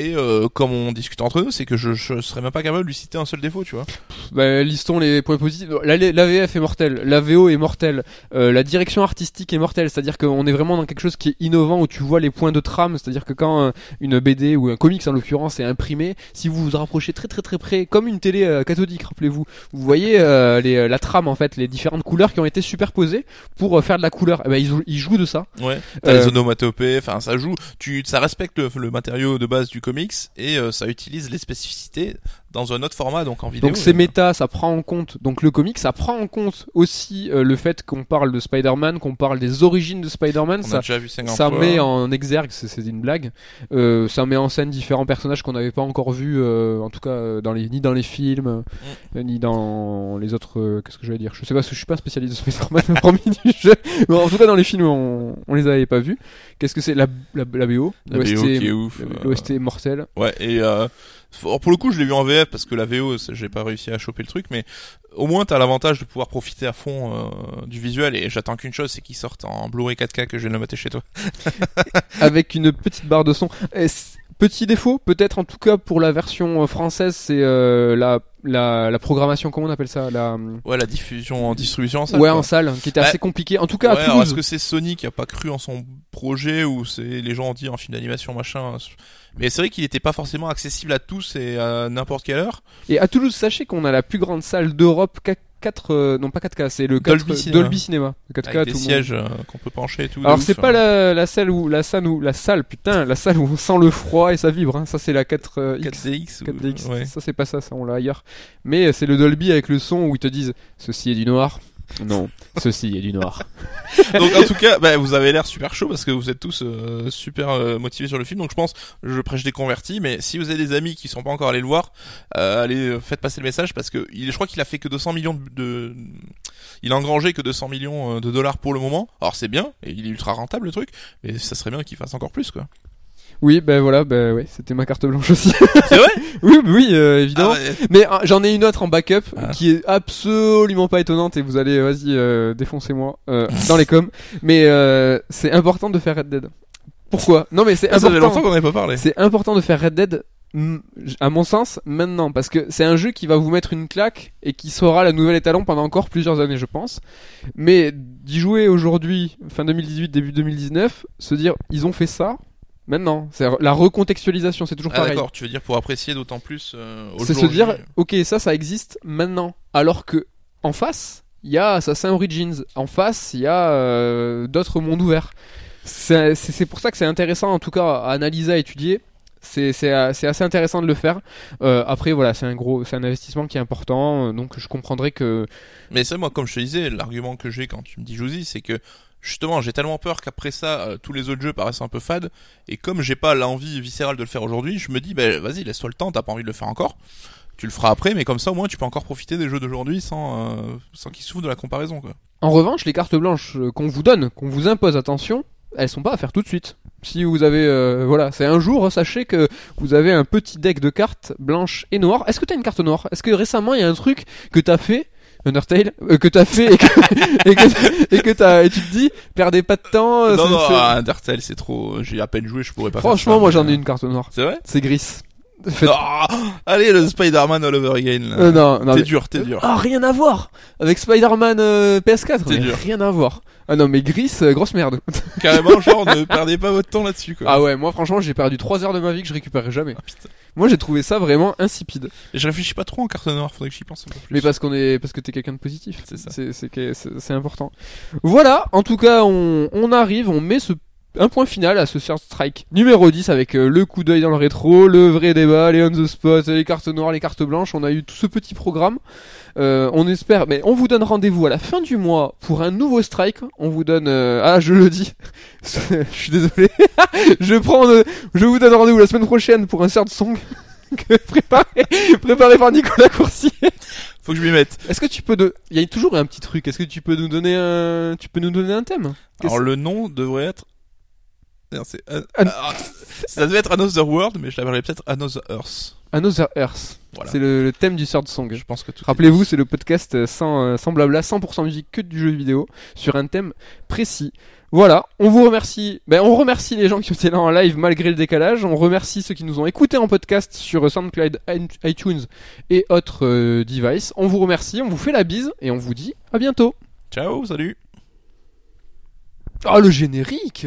Et euh, comme on discute entre nous, c'est que je, je serais même pas capable de lui citer un seul défaut, tu vois. Bah, listons les points positifs. La, la VF est mortelle, la VO est mortelle, euh, la direction artistique est mortelle, c'est-à-dire qu'on est vraiment dans quelque chose qui est innovant où tu vois les points de trame, c'est-à-dire que quand euh, une BD ou un comics en l'occurrence est imprimé, si vous vous rapprochez très très très près, comme une télé euh, cathodique, rappelez-vous, vous voyez euh, les, la trame en fait, les différentes couleurs qui ont été superposées pour faire de la couleur. Eh ben, ils, jou- ils jouent de ça. Ouais. T'as les onomatopées, enfin ça joue, tu, ça respecte le, le matériau de base du comics et euh, ça utilise les spécificités dans un autre format, donc en vidéo. Donc c'est méta, ça prend en compte. Donc le comic, ça prend en compte aussi euh, le fait qu'on parle de Spider-Man, qu'on parle des origines de Spider-Man. Ça, déjà vu 50 ça fois. met en exergue, c'est une blague. Euh, ça met en scène différents personnages qu'on n'avait pas encore vus, euh, en tout cas dans les ni dans les films, Mm. ni dans les autres. Qu'est-ce que je vais dire Je sais pas, je suis pas spécialiste de Spider-Man promis du jeu. Mais en tout cas dans les films, on, on les avait pas vus. Qu'est-ce que c'est la, la, la BO La BO qui est ouf. L'OST mortel. Ouais, et euh, alors, pour le coup, je l'ai vu en VF parce que la VO, j'ai pas réussi à choper le truc, mais au moins t'as l'avantage de pouvoir profiter à fond euh, du visuel et j'attends qu'une chose, c'est qu'il sorte en Blu-ray 4K que je de le mater chez toi. avec une petite barre de son. Petit défaut, peut-être en tout cas pour la version euh, française, c'est euh, la, la, la programmation, comment on appelle ça la... Ouais, la diffusion en distribution en salle. Ouais, quoi. en salle, qui était Ouais. assez compliqué. En tout cas, Ouais, à alors Toulouse. est-ce que c'est Sony qui a pas cru en son projet ou c'est les gens ont dit en film d'animation machin Mais c'est vrai qu'il était pas forcément accessible à tous et à n'importe quelle heure. Et à Toulouse, sachez qu'on a la plus grande salle d'Europe. 4, euh, non pas 4K, c'est le 4, Dolby Cinema. Dolby Cinema. Le 4K, avec des tout sièges euh, qu'on peut pencher et tout. Alors c'est pas hein. la, la salle où la salle où la salle putain la salle où on sent le froid et ça vibre hein. ça c'est la 4 euh, X 4DX. ou- 4DX ouais. ça c'est pas ça ça on l'a ailleurs mais euh, c'est le Dolby avec le son où ils te disent ceci est du noir non ceci est du noir donc en tout cas, bah, vous avez l'air super chaud parce que vous êtes tous euh, super euh, motivés sur le film. Donc je pense, je prêche des convertis, mais si vous avez des amis qui sont pas encore allés le voir, euh, allez faites passer le message parce que il, je crois qu'il a fait que 200 millions de, de- il a engrangé que 200 millions de dollars pour le moment. Alors c'est bien et il est ultra rentable le truc, mais ça serait bien qu'il fasse encore plus quoi. Oui ben voilà ben ouais c'était ma carte blanche aussi C'est vrai? Oui oui euh, évidemment Ah, ouais. mais euh, j'en ai une autre en backup Ah. qui est absolument pas étonnante et vous allez vas-y euh, défoncez-moi euh, dans les coms mais c'est important de faire Red Dead pourquoi? Non mais c'est Ah, ça fait important longtemps qu'on n'avait pas parlé. C'est important de faire Red Dead, à mon sens, maintenant, parce que c'est un jeu qui va vous mettre une claque et qui sera la nouvelle étalon pendant encore plusieurs années, je pense. Mais d'y jouer aujourd'hui, fin 2018, début 2019, se dire ils ont fait ça, maintenant, c'est la recontextualisation, c'est toujours Ah pareil. d'accord, tu veux dire pour apprécier d'autant plus euh, C'est se dire, ok, ça, ça existe maintenant, alors que en face, il y a Assassin Origins, en face, il y a euh, d'autres mondes ouverts. C'est pour ça que c'est intéressant, en tout cas, à analyser, à étudier. C'est euh, c'est assez intéressant de le faire. Euh, après, voilà, c'est un gros, c'est un investissement qui est important, euh, donc je comprendrais que Mais c'est moi, comme je te disais, l'argument que j'ai quand tu me dis Josie, c'est que justement, j'ai tellement peur qu'après ça, euh, tous les autres jeux paraissent un peu fades. Et comme j'ai pas l'envie viscérale de le faire aujourd'hui, je me dis, bah, vas-y, laisse-toi le temps, t'as pas envie de le faire encore. Tu le feras après, mais comme ça, au moins, tu peux encore profiter des jeux d'aujourd'hui sans, euh, sans qu'ils souffrent de la comparaison, quoi. En revanche, les cartes blanches euh, qu'on vous donne, qu'on vous impose, attention, elles sont pas à faire tout de suite. Si vous avez, voilà, c'est un jour, sachez que vous avez un petit deck de cartes blanches et noires. Est-ce que t'as une carte noire? Est-ce que récemment il y a un truc que t'as fait, Undertale, euh, que t'as fait et que et que, et que t'as et tu te dis, perdez pas de temps. euh, non, non, ah, Undertale, c'est trop, j'ai à peine joué, je pourrais pas faire Franchement, ça, moi j'en ai euh, une carte noire. C'est vrai? C'est gris. Faites- Non, allez, le Spider-Man all over again, là. Euh, non, non, T'es mais- dur, t'es dur. Ah, rien à voir avec Spider-Man euh, PS4. C'est mais dur. Rien à voir. Ah non, mais Gris, euh, grosse merde. Carrément, genre, ne perdez pas votre temps là-dessus, quoi. Ah ouais, moi franchement, j'ai perdu 3 heures de ma vie que je récupérerai jamais. Ah, putain. Moi, j'ai trouvé ça vraiment insipide. Et je réfléchis pas trop en carte noire, faudrait que j'y pense un peu plus. Mais parce qu'on est, parce que t'es quelqu'un de positif. C'est ça. C'est important. Voilà. En tout cas, on, on arrive, on met ce, un point final à ce Third Strike numéro 10 avec euh, le coup d'œil dans le rétro, le vrai débat, les on the spot, les cartes noires, les cartes blanches. On a eu tout ce petit programme. Euh, on espère, mais on vous donne rendez-vous à la fin du mois pour un nouveau strike. On vous donne, euh, ah, je le dis. je suis désolé. je prends, euh, je vous donne rendez-vous la semaine prochaine pour un Third Song. que préparé, préparé par Nicolas Coursier. Faut que je m'y mette. Est-ce que tu peux de... Il y a toujours un petit truc. Est-ce que tu peux nous donner un, tu peux nous donner un thème? Alors, le nom devrait être... Non, An- Ah, ça devait être Another World, mais je l'appellerais peut-être Another Earth. Another Earth. Voilà. C'est le, le thème du Third Song. Je pense que Rappelez-vous, c'est le podcast euh, sans, euh, sans blabla, 100% musique que du jeu vidéo sur un thème précis. Voilà, on vous remercie. Ben, on remercie les gens qui étaient là en live malgré le décalage. On remercie ceux qui nous ont écoutés en podcast sur euh, SoundCloud, iTunes et autres euh, devices. On vous remercie, on vous fait la bise et on vous dit à bientôt. Ciao, salut Oh le générique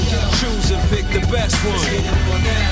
Choose and pick the best one.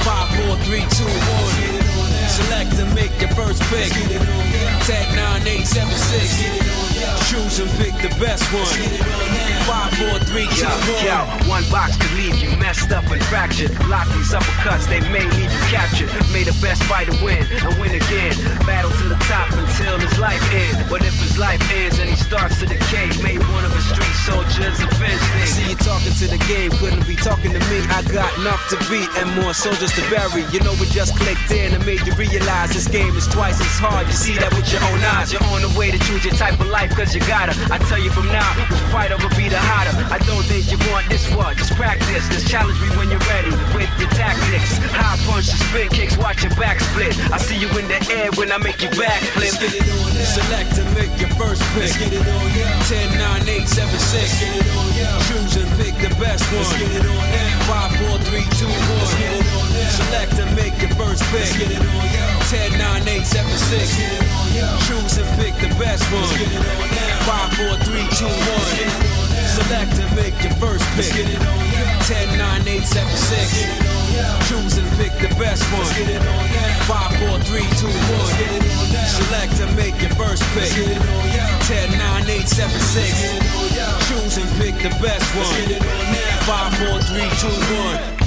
5, 4, 3, 2, 1. Select and make your first pick. 10, 9, 8, 7, 6. Choose and pick the best one. 5, 4, 3, 2, 1. Yo, one box could leave you messed up and fractured. Block these uppercuts, they may leave you captured. May the best fighter win and win again. Battle to the top until his life ends. But if his life ends and he starts to decay, may one of his street soldiers avenge See things. you talking to the game, couldn't be talking to me. I got enough to beat and more soldiers to bury. You know it just clicked in and made you realize this game is twice as hard. You see that with your own eyes. You're on the way to choose your type of life cause you gotta. I tell you from now, which fighter will be the hotter. I don't think you want this one, just practice. Just challenge me when you're ready with your tactics. High punch, spin kicks, watch your back split. I see you in the air when I make you backflip. Let's get it on now. Select and make your first pick. Let's get it on now. 10, 9, 8, 7, 6. Get it on now. Choose and pick the best one. Let's get it on now. 5, 4, 3, 2, 1. Let's get it on now. Select and make your first pick. Let's get it on now. 10, 9, 8, 7, 6. Get it on now. Choose and pick the best one. Let's get it on now. 5, 4, 3, 2, 1. Select and make your first pick. Get it on now. 10, 9, 8, 7, 6. Get it on now. Choose and pick the best one. Get it on now. 5, 4, 3, 2, 1. Get it on now. Select and make your first pick. Get it on now. 10, 9, 8, 7, 6. Get it on now. Choose and pick the best one. Get it on now. 5, 4, 3, 2, 1.